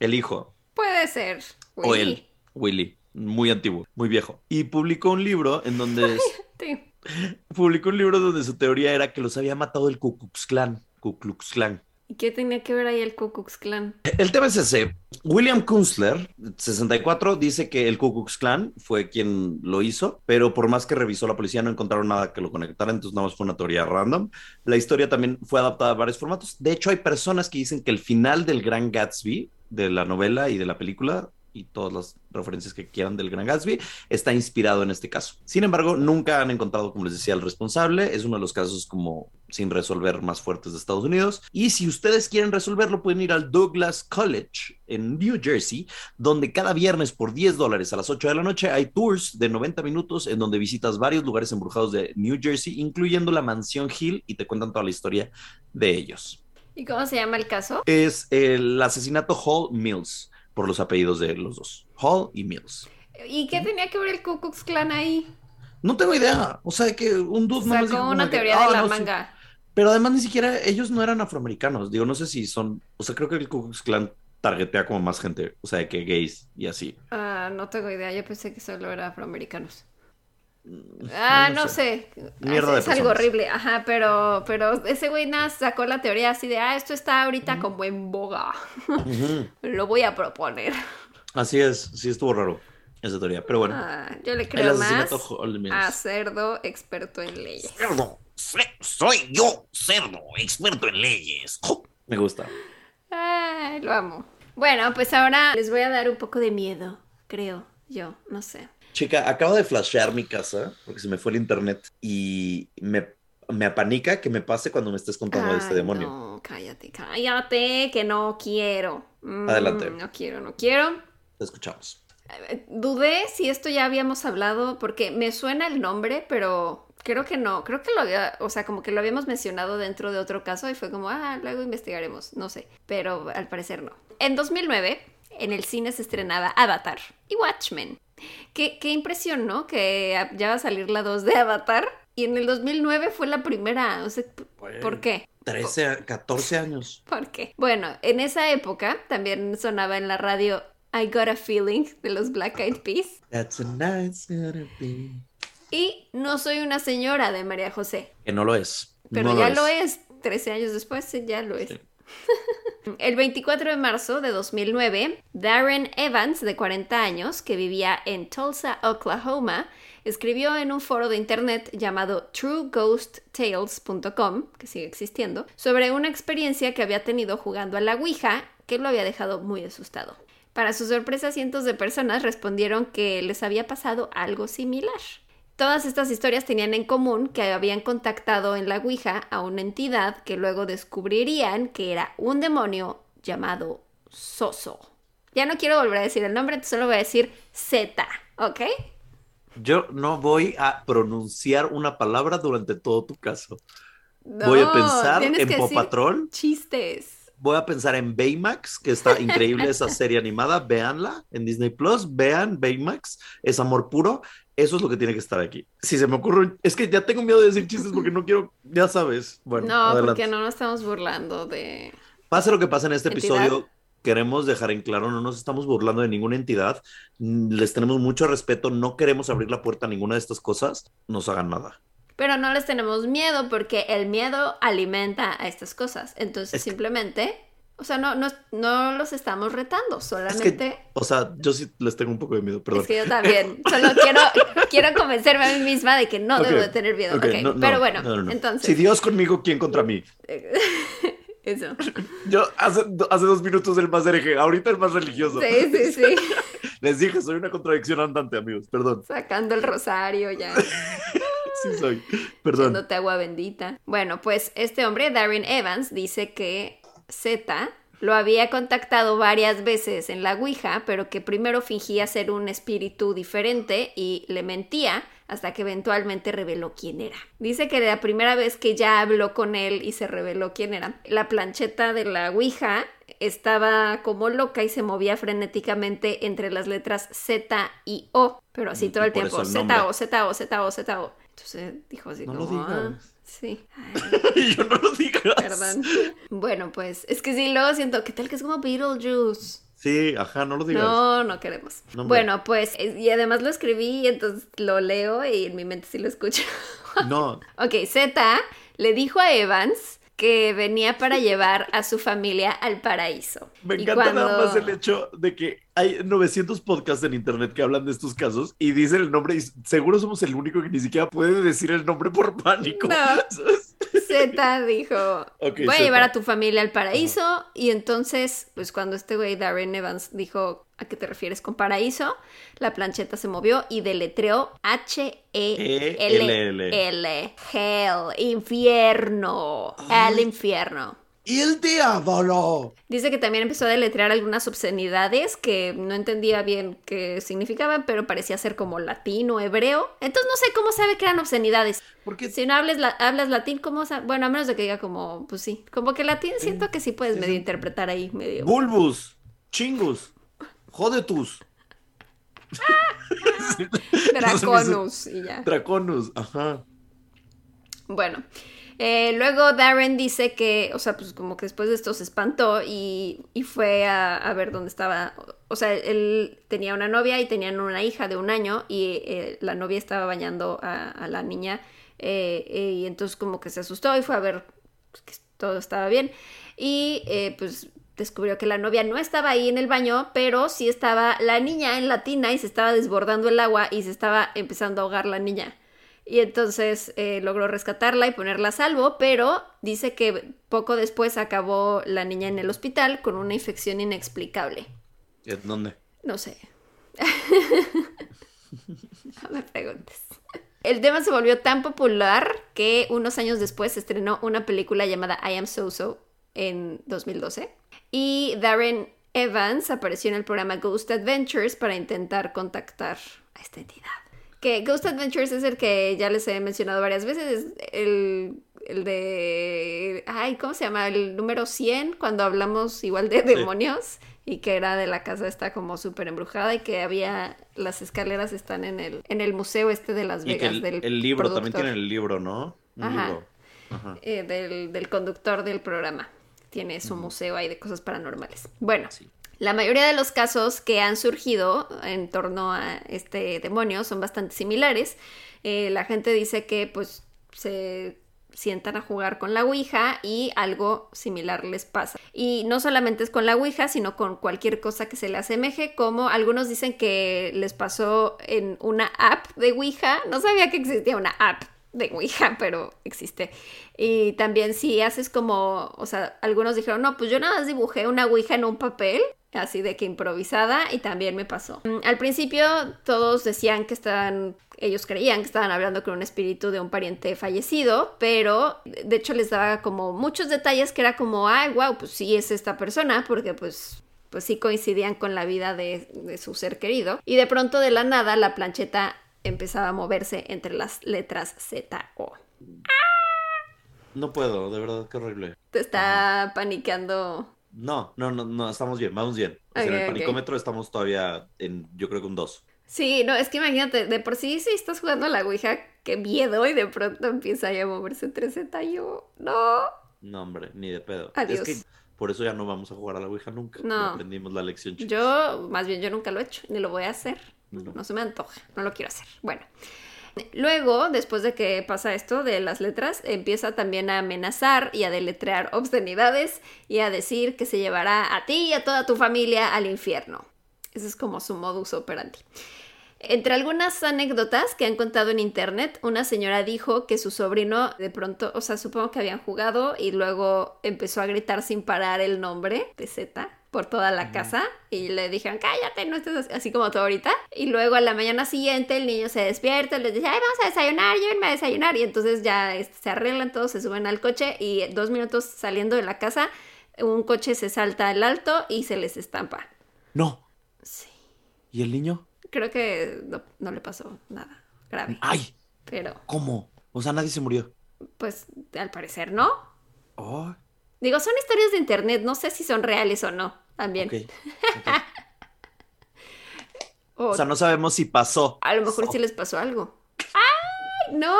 El hijo,
Puede ser.
o
Willy.
él, Willy, muy antiguo, muy viejo. Y publicó un libro en donde
Sí.
publicó un libro donde su teoría era que los había matado el Ku Klux Klan. Ku Klux Klan.
¿Y qué tenía que ver ahí el Ku Klux Klan?
El tema es ese. William Kunstler, 64, dice que el Ku Klux Klan fue quien lo hizo, pero por más que revisó la policía no encontraron nada que lo conectara, entonces nada más fue una teoría random. La historia también fue adaptada a varios formatos. De hecho, hay personas que dicen que el final del Gran Gatsby, de la novela y de la película, y todas las referencias que quieran del Gran Gatsby, está inspirado en este caso. Sin embargo, nunca han encontrado, como les decía, el responsable. Es uno de los casos como sin resolver más fuertes de Estados Unidos. Y si ustedes quieren resolverlo, pueden ir al Douglas College en New Jersey, donde cada viernes por 10 dólares a las 8 de la noche hay tours de 90 minutos en donde visitas varios lugares embrujados de New Jersey, incluyendo la mansión Hill, y te cuentan toda la historia de ellos.
¿Y cómo se llama el caso?
Es el asesinato Hall Mills por los apellidos de los dos, Hall y Mills.
¿Y qué tenía que ver el Ku Klux Klan ahí?
No tengo idea. O sea, que un dude no
Sacó una teoría de la manga.
Pero además ni siquiera ellos no eran afroamericanos. Digo, no sé si son. O sea, creo que el Ku Klux Klan targetea como más gente. O sea, que gays y así.
Ah, no tengo idea. Yo pensé que solo era afroamericanos. Ah, no, sé.
Mierda
es, es algo horrible, ajá, pero, pero ese güey nada sacó la teoría así de, ah, esto está ahorita como en boga. Lo voy a proponer.
Así es. Sí, estuvo raro esa teoría. Pero bueno.
Ah, yo le creo más a cerdo experto en leyes.
Cerdo, ce- soy yo, cerdo, experto en leyes.
Me gusta.
Ay, lo amo. Bueno, pues ahora les voy a dar un poco de miedo, creo yo, no sé.
Chica, acabo de flashear mi casa porque se me fue el internet y me, me apanica que me pase cuando me estés contando de este demonio.
No, cállate, cállate, que no quiero. Mm,
Adelante.
No quiero, no quiero.
Te escuchamos.
Dudé si esto ya habíamos hablado porque me suena el nombre, pero creo que no. Creo que lo había, o sea, como que lo habíamos mencionado dentro de otro caso y fue como, ah, luego investigaremos, no sé, pero al parecer no. En 2009, en el cine se estrenaba Avatar y Watchmen. Qué, qué impresión, ¿no? Que ya va a salir la 2 de Avatar y en el 2009 fue la primera. O sea, ¿por qué?
13, a- 14 años.
¿Por qué? Bueno, en esa época también sonaba en la radio I Got a Feeling de los Black Eyed Peas.
That's a nice.
Y No soy una señora de María José.
Que no lo es.
Pero
No
ya lo es. 13 años después ya lo es.
Sí.
El 24 de marzo de 2009, Darren Evans, de 40 años, que vivía en Tulsa, Oklahoma, escribió en un foro de internet llamado trueghosttales.com, que sigue existiendo, sobre una experiencia que había tenido jugando a la Ouija que lo había dejado muy asustado. Para su sorpresa, cientos de personas respondieron que les había pasado algo similar. Todas estas historias tenían en común que habían contactado en la Ouija a una entidad que luego descubrirían que era un demonio llamado Soso. Ya no quiero volver a decir el nombre, solo voy a decir Z, ¿ok?
Yo no voy a pronunciar una palabra durante todo tu caso. voy a
No,
pensar en
que
Paw
decir
Patrol.
Chistes.
Voy a pensar en Baymax, que está increíble esa serie animada. Véanla en Disney Plus. Vean Baymax. Es amor puro. Eso es lo que tiene que estar aquí. Si se me ocurre, es que ya tengo miedo de decir chistes porque no quiero, ya sabes. Bueno,
no,
adelante.
porque no nos estamos burlando de...
Pase lo que pase en este
¿Entidad?
episodio, queremos dejar en claro, no nos estamos burlando de ninguna entidad. Mm, Les tenemos mucho respeto, no queremos abrir la puerta a ninguna de estas cosas. No nos hagan nada.
Pero no les tenemos miedo porque el miedo alimenta a estas cosas. Entonces
Es
simplemente, o sea, no, no, no los estamos retando,
Es
solamente...
que, o sea, yo sí les tengo un poco de miedo, perdón.
Es que yo también. Solo quiero, quiero convencerme a mí misma de que no debo de tener miedo.
ok,
Ok,
no, no,
Pero bueno,
no, no, no.
entonces.
Si Dios conmigo, ¿quién contra mí?
Eso.
Yo hace, hace dos minutos el más hereje, ahorita el más religioso.
Sí, sí, sí.
Les dije, soy una contradicción andante, amigos. Perdón.
Sacando el rosario ya.
Sí soy. Perdón.
Echándote agua bendita. Bueno, pues este hombre, Darren Evans, dice que Z lo había contactado varias veces en la Ouija, pero que primero fingía ser un espíritu diferente y le mentía hasta que eventualmente reveló quién era. Dice que la primera vez que ya habló con él y se reveló quién era, la plancheta de la Ouija estaba como loca y se movía frenéticamente entre las letras Z y O, pero así
Y
todo el tiempo. Z O, Z O, Z O, Z O. Entonces dijo así
No lo
como, ah. Sí. Ay,
Yo no lo digas.
Perdón. Bueno, pues es que sí, luego siento, ¿qué tal que es como Beetlejuice?
Sí, ajá, no lo digas.
No, no queremos.
No,
bueno, pues, es- y además lo escribí y entonces lo leo y en mi mente sí lo escucho.
No.
ok, Z le dijo a Evans que venía para llevar a su familia al paraíso.
Me
Y
encanta nada más el hecho de que hay 900 podcasts en internet que hablan de estos casos y dicen el nombre y seguro somos el único que ni siquiera puede decir el nombre por pánico.
No. Z dijo,
Ok,
voy a llevar a tu familia al paraíso. Y entonces, pues cuando este güey, Darren Evans, dijo, a qué te refieres con paraíso, la plancheta se movió y deletreó H-E-L-L. Hell, infierno, el infierno.
¡El diablo!
Dice que también empezó a deletrear algunas obscenidades que no entendía bien qué significaban, pero parecía ser como latín o hebreo. Entonces no sé cómo sabe que eran obscenidades.
Porque
Si no hables, la- hablas latín, ¿cómo sa- Bueno, a menos de que diga como, pues sí. Como que latín siento que sí puedes medio interpretar ahí, medio.
bulbus, chingus, jodetus,
Draconus y ya.
draconus, ajá.
Bueno, eh, luego Darren dice que, o sea, pues como que después de esto se espantó y, y fue a, a ver dónde estaba. O sea, él tenía una novia y tenían una hija de un año y eh, la novia estaba bañando a, a la niña eh, y entonces como que se asustó y fue a ver pues, que todo estaba bien y eh, pues descubrió que la novia no estaba ahí en el baño, pero sí estaba la niña en la tina y se estaba desbordando el agua y se estaba empezando a ahogar la niña. Y entonces eh, logró rescatarla y ponerla a salvo, pero dice que poco después acabó la niña en el hospital con una infección inexplicable.
¿En dónde?
No sé. no me preguntes. El tema se volvió tan popular que unos años después se estrenó una película llamada I Am So So en 2012. Y Darren Evans apareció en el programa Ghost Adventures para intentar contactar a esta entidad. Que Ghost Adventures es el que ya les he mencionado varias veces, es el, el de... Ay, ¿cómo se llama? El número 100, cuando hablamos igual de demonios y que era de la casa esta como súper embrujada y que había... Las escaleras están en el, en el museo este de Las
Y que
Vegas
el,
del
el libro, también
productor.
tiene el libro, ¿no? Un
Ajá.
libro. Ajá.
eh, del, del conductor del programa. Tiene su museo ahí de cosas paranormales. Bueno,
Sí.
la mayoría de los casos que han surgido en torno a este demonio son bastante similares. Eh, la gente dice que pues se sientan a jugar con la Ouija y algo similar les pasa. Y no solamente es con la Ouija, sino con cualquier cosa que se le asemeje, como algunos dicen que les pasó en una app de Ouija. No sabía que existía una app de Ouija, pero existe. Y también si haces como, o sea, algunos dijeron, no, pues yo nada más dibujé una Ouija en un papel, así de que improvisada, y también me pasó. Mm, Al principio todos decían que estaban, ellos creían que estaban hablando con un espíritu de un pariente fallecido, pero de hecho les daba como muchos detalles que era como, ay, wow, pues sí es esta persona, porque pues pues sí coincidían con la vida de, de su ser querido. Y de pronto de la nada la plancheta empezaba a moverse entre las letras Z O.
No puedo, de verdad, qué horrible.
Te está paniqueando.
No, no, no, no, estamos bien, vamos bien. O sea,
Ok,
en el
ok.
panicómetro estamos todavía en, yo creo que un 2.
Sí, no, es que imagínate, de por sí si estás jugando a la Ouija, qué miedo, y de pronto empieza a moverse entre Z y O. No.
No, hombre, ni de pedo.
Adiós.
Es que por eso ya no vamos a jugar a la Ouija nunca.
No.
Ya aprendimos la lección, chicos.
Yo, más bien, yo nunca lo he hecho, ni lo voy a hacer.
No.
Se me antoja, no lo quiero hacer. Bueno. Luego, después de que pasa esto de las letras, empieza también a amenazar y a deletrear obscenidades y a decir que se llevará a ti y a toda tu familia al infierno. Ese es como su modus operandi. Entre algunas anécdotas que han contado en internet, una señora dijo que su sobrino de pronto, o sea, supongo que habían jugado y luego empezó a gritar sin parar el nombre de Z por toda la casa y le dijeron, cállate, no estés así, así como tú ahorita. Y luego a la mañana siguiente el niño se despierta, les dice, ay, vamos a desayunar, llévenme a desayunar. Y entonces ya este, se arreglan todos, se suben al coche y dos minutos saliendo de la casa, un coche se salta al alto y se les estampa.
No.
Sí.
¿Y el niño?
Creo que no, no le pasó nada grave.
¡Ay!
Pero,
¿Cómo? O sea, nadie se murió.
pues, al parecer no.
Oh,
Digo, son historias de internet, no sé si son reales o no, también. O,
O sea, no sabemos si pasó.
a lo mejor sí les pasó algo. ¡Ay, no!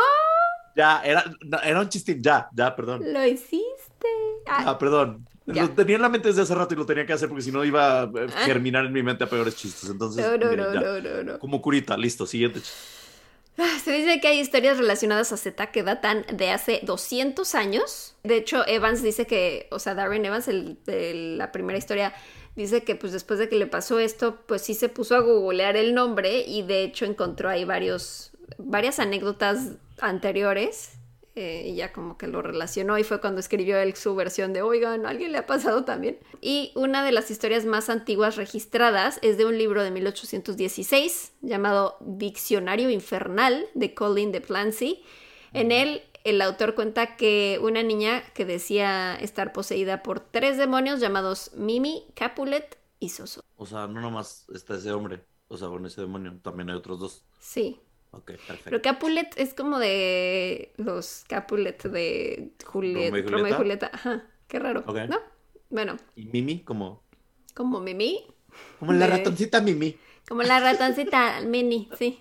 Ya, era, era un chistín. Ya, ya, perdón.
Lo hiciste.
Ah, perdón.
Ya.
Lo tenía en la mente desde hace rato y lo tenía que hacer porque si no iba a eh, germinar en mi mente a peores chistes. Entonces,
no, no, no, no, no.
Como curita, listo, siguiente chiste.
Ah, Se dice que hay historias relacionadas a Z que datan de hace 200 años. De hecho, Evans dice que, o sea, Darren Evans, el de la primera historia, dice que pues después de que le pasó esto, pues sí se puso a googlear el nombre y de hecho encontró ahí varios, varias anécdotas anteriores eh, y ya como que lo relacionó y fue cuando escribió él su versión de, oigan, ¿a alguien le ha pasado también? Y una de las historias más antiguas registradas es de un libro de 1816 llamado Diccionario Infernal de Colin de Plancy. En él el autor cuenta que una niña que decía estar poseída por tres demonios llamados Mimi, Capulet y Soso.
O sea, no nomás está ese hombre, o sea, con ese demonio, también hay otros dos.
Sí.
Ok, perfecto.
Pero Capulet es como de los Capulet de Juliet,
Romeo y
Romeo y
Julieta.
Julieta. Ajá, qué raro. ¿no? Bueno,
Y Mimi, como,
como Mimi,
como la ratoncita Mimi.
como la ratoncita mini, sí.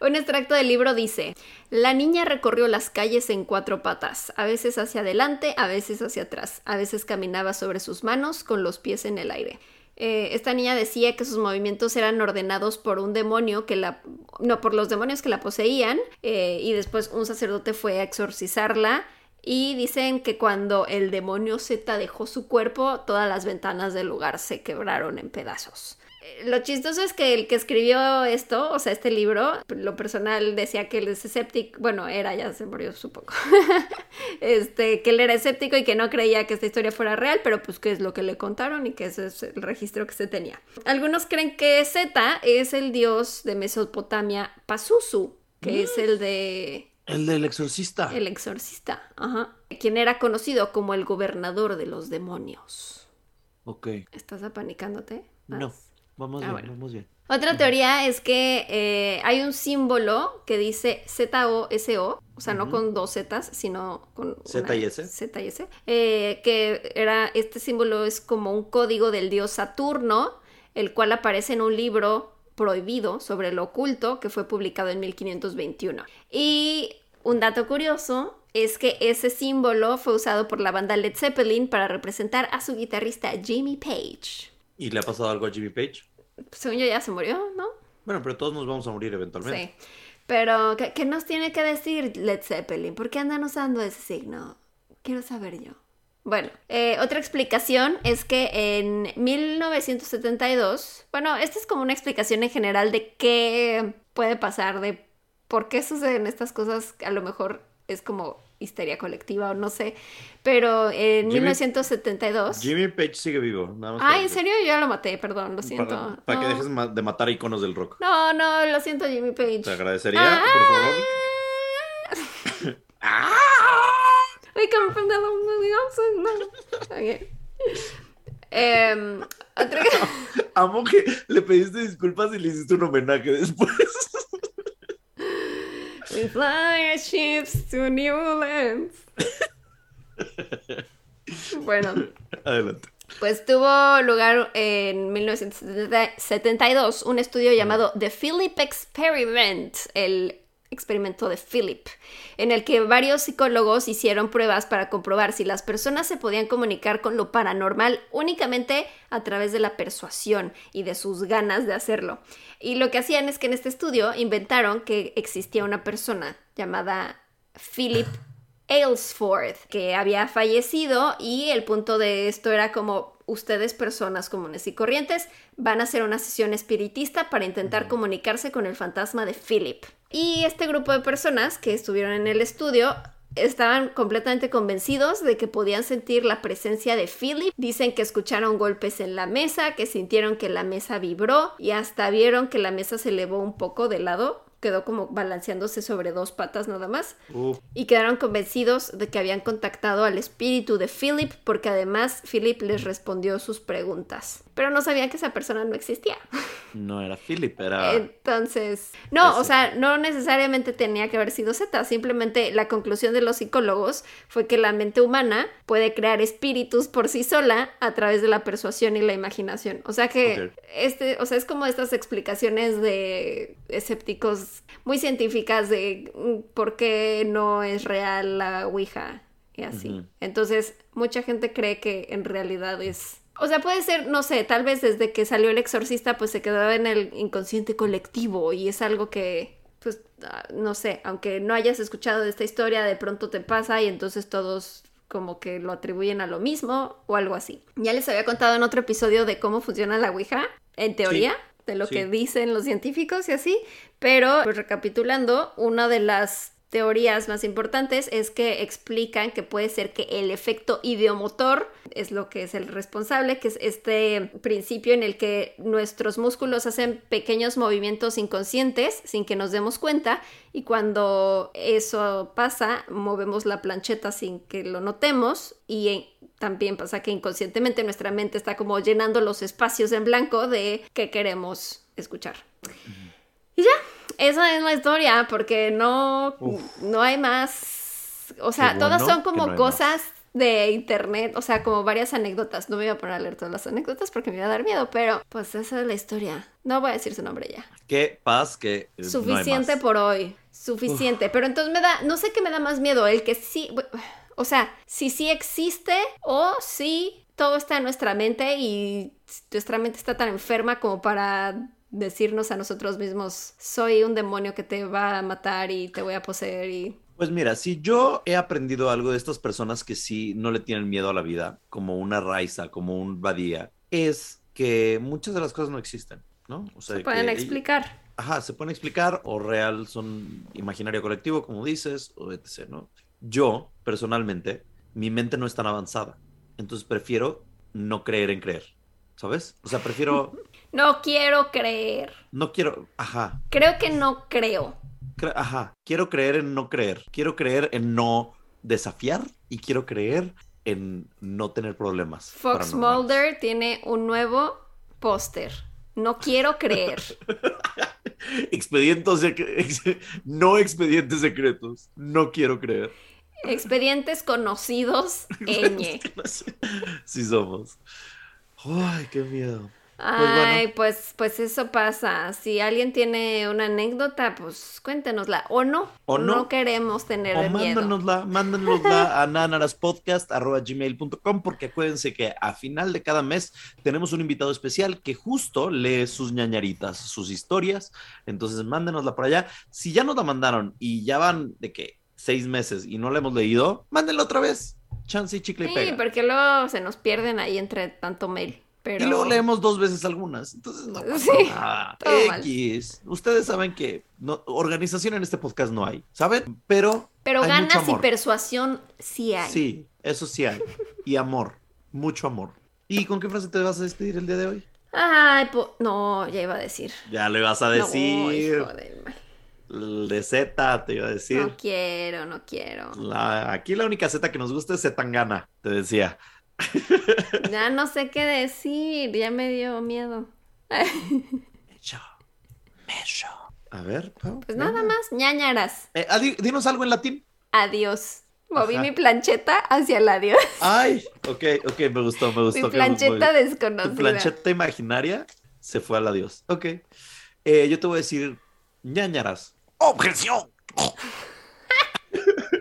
Un extracto del libro dice, la niña recorrió las calles en cuatro patas, a veces hacia adelante, a veces hacia atrás, a veces caminaba sobre sus manos con los pies en el aire. Eh, esta niña decía que sus movimientos eran ordenados por un demonio que la... no, por los demonios que la poseían eh, y después un sacerdote fue a exorcizarla y dicen que cuando el demonio Z dejó su cuerpo, todas las ventanas del lugar se quebraron en pedazos. Eh, Lo chistoso es que el que escribió esto, o sea, este libro, lo personal decía que él es escéptico, bueno, era, ya se murió supongo, este, que él era escéptico y que no creía que esta historia fuera real, pero pues que es lo que le contaron y que ese es el registro que se tenía. Algunos creen que Z es el dios de Mesopotamia Pazuzu, que es el de
El del exorcista.
el exorcista, ajá, quien era conocido como el gobernador de los demonios.
Ok.
¿Estás apanicándote? más?
No, vamos
Ah,
bien,
bueno.
vamos bien.
Otra teoría es que eh, hay un símbolo que dice Z-O-S-O, o sea, no con dos Zetas, sino con
Z y S.
Z y S, eh, que era, este símbolo es como un código del dios Saturno, el cual aparece en un libro prohibido sobre lo oculto que fue publicado en 1521. Y un dato curioso es que ese símbolo fue usado por la banda Led Zeppelin para representar a su guitarrista Jimmy Page.
¿Y le ha pasado algo a Jimmy Page?
Según yo ya se murió, ¿no?
Bueno, pero todos nos vamos a morir eventualmente.
Sí. Pero, ¿qué, qué nos tiene que decir Led Zeppelin? ¿Por qué andan usando ese signo? Quiero saber yo. Bueno, eh, otra explicación es que en 1972, bueno, esta es como una explicación en general de qué puede pasar, de por qué suceden estas cosas, a lo mejor es como histeria colectiva o no sé, pero en
Jimmy-
1972...
Jimmy Page sigue vivo. Nada más para-
¿en serio? Yo ya lo maté, perdón, lo siento.
Para, para que dejes de matar iconos del rock.
No, no, lo siento, Jimmy Page.
Te agradecería,
Ah.
por favor.
We come from the lonely. Okay. Otra-
Amo que le pediste disculpas y le hiciste un homenaje después.
We fly our ships to new lands. Bueno,
Adelante.
pues tuvo lugar en 1972 un estudio llamado The Philip Experiment, el experimento de Philip, en el que varios psicólogos hicieron pruebas para comprobar si las personas se podían comunicar con lo paranormal únicamente a través de la persuasión y de sus ganas de hacerlo. Y lo que hacían es que en este estudio inventaron que existía una persona llamada Philip Aylesford, que había fallecido y el punto de esto era como ustedes personas comunes y corrientes van a hacer una sesión espiritista para intentar comunicarse con el fantasma de Philip. Y este grupo de personas que estuvieron en el estudio estaban completamente convencidos de que podían sentir la presencia de Philip. Dicen que escucharon golpes en la mesa, que sintieron que la mesa vibró y hasta vieron que la mesa se elevó un poco de lado. Quedó como balanceándose sobre dos patas nada más y quedaron convencidos de que habían contactado al espíritu de Philip porque además Philip les respondió sus preguntas. Pero no sabían que esa persona no existía.
no era Philip, era.
Entonces, no, o sea, no necesariamente tenía que haber sido Z, simplemente la conclusión de los psicólogos fue que la mente humana puede crear espíritus por sí sola a través de la persuasión y la imaginación. O sea que este, o sea, es como estas explicaciones de escépticos muy científicas de mm, por qué no es real la Ouija y así. Entonces, mucha gente cree que en realidad es o sea, puede ser, no sé, tal vez desde que salió el exorcista, pues se quedó en el inconsciente colectivo y es algo que, pues, ah, no sé, aunque no hayas escuchado de esta historia, de pronto te pasa y entonces todos como que lo atribuyen a lo mismo o algo así. Ya les había contado en otro episodio de cómo funciona la Ouija, en teoría, de lo
sí.
que dicen los científicos y así, pero pues recapitulando, una de las teorías más importantes es que explican que puede ser que el efecto ideomotor es lo que es el responsable, que es este principio en el que nuestros músculos hacen pequeños movimientos inconscientes sin que nos demos cuenta y cuando eso pasa movemos la plancheta sin que lo notemos y también pasa que inconscientemente nuestra mente está como llenando los espacios en blanco de que queremos escuchar. Y ya, esa es la historia, porque no,
Uf.
no hay más. O sea, todas son como
no
cosas de internet, o sea, como varias anécdotas. No me voy a poner a leer todas las anécdotas porque me va a dar miedo, pero pues esa es la historia. No voy a decir su nombre ya.
Qué paz que eh, no
Suficiente por hoy. Suficiente. Pero entonces me da, no sé qué me da más miedo, el que sí, o sea, si sí existe o si todo está en nuestra mente y nuestra mente está tan enferma como para decirnos a nosotros mismos, soy un demonio que te va a matar y te voy a poseer y...
Pues mira, si yo he aprendido algo de estas personas que sí no le tienen miedo a la vida, como una Raiza, como un Badía, es que muchas de las cosas no existen, ¿no? O sea,
Se pueden
que-
explicar.
Ajá, se pueden explicar o real son imaginario colectivo, como dices, o etc., ¿no? Yo, personalmente, mi mente no es tan avanzada, entonces prefiero no creer en creer, ¿sabes? O sea, prefiero,
No quiero creer.
no quiero, ajá,
Creo que no creo.
cre- ajá, quiero creer en no creer, quiero creer en no desafiar y quiero creer en no tener problemas.
Fox. Mulder tiene un nuevo póster. No quiero creer.
Expedientes, no expedientes secretos, no quiero creer.
Expedientes conocidos, ñ.
Sí somos. Ay, qué miedo.
Ay, pues, pues eso pasa. Si alguien tiene una anécdota, pues cuéntenosla. O no.
O no.
queremos tener
O
miedo.
mándanosla, mándanosla a nanaraspodcast.gmail.com porque acuérdense que a final de cada mes tenemos un invitado especial que justo lee sus ñañaritas, sus historias. Entonces mándenosla por allá. Si ya nos la mandaron y ya van de que seis meses y no la hemos leído, mándenla otra vez. Chance y chicle y
Sí,
pega.
porque luego se nos pierden ahí entre tanto mail. Pero...
Y luego leemos dos veces algunas. Entonces no pasa
Sí,
nada.
mal.
X. Ustedes saben que no- organización en este podcast no hay, ¿saben? Pero
Pero
hay mucho
ganas y persuasión sí hay.
Sí, eso sí hay. Y amor, mucho amor. ¿Y con qué frase te vas a despedir el día de hoy?
Ay, no, ya iba a decir.
Ya le vas a
No,
decir.
hijo de
de Z, te iba a decir.
No quiero, no quiero.
La- aquí la única Z que nos gusta es Zetangana, te decía.
Ya no sé qué decir, ya me dio miedo.
Mecho, mecho. A ver, Pau,
Pues
venga.
nada más, ñañaras.
Eh, di- dinos algo en latín.
Adiós. Moví
Ajá.
mi plancheta hacia el adiós.
Ay, ok, ok, me gustó, me gustó.
Mi plancheta desconocida.
Tu plancheta imaginaria se fue al adiós. Ok. Eh, yo te voy a decir ñañaras.
Objeción.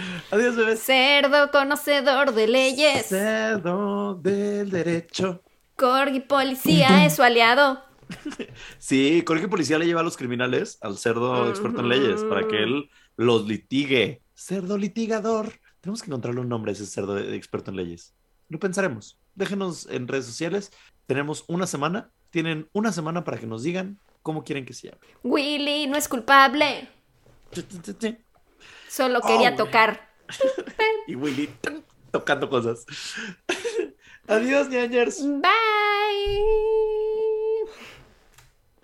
Adiós, bebés.
Cerdo conocedor de leyes.
Cerdo del derecho.
Corgi policía es su aliado.
Sí, colegio policía le lleva a los criminales al cerdo experto en leyes para que él los litigue. Cerdo litigador. Tenemos que encontrarle un nombre a ese cerdo de experto en leyes. Lo pensaremos. Déjenos en redes sociales. Tenemos una semana. Tienen una semana para que nos digan cómo quieren que se llame.
Willy no es culpable. Solo quería
güey.
tocar.
Y Willy tocando cosas. Adiós, ñañers.
Bye.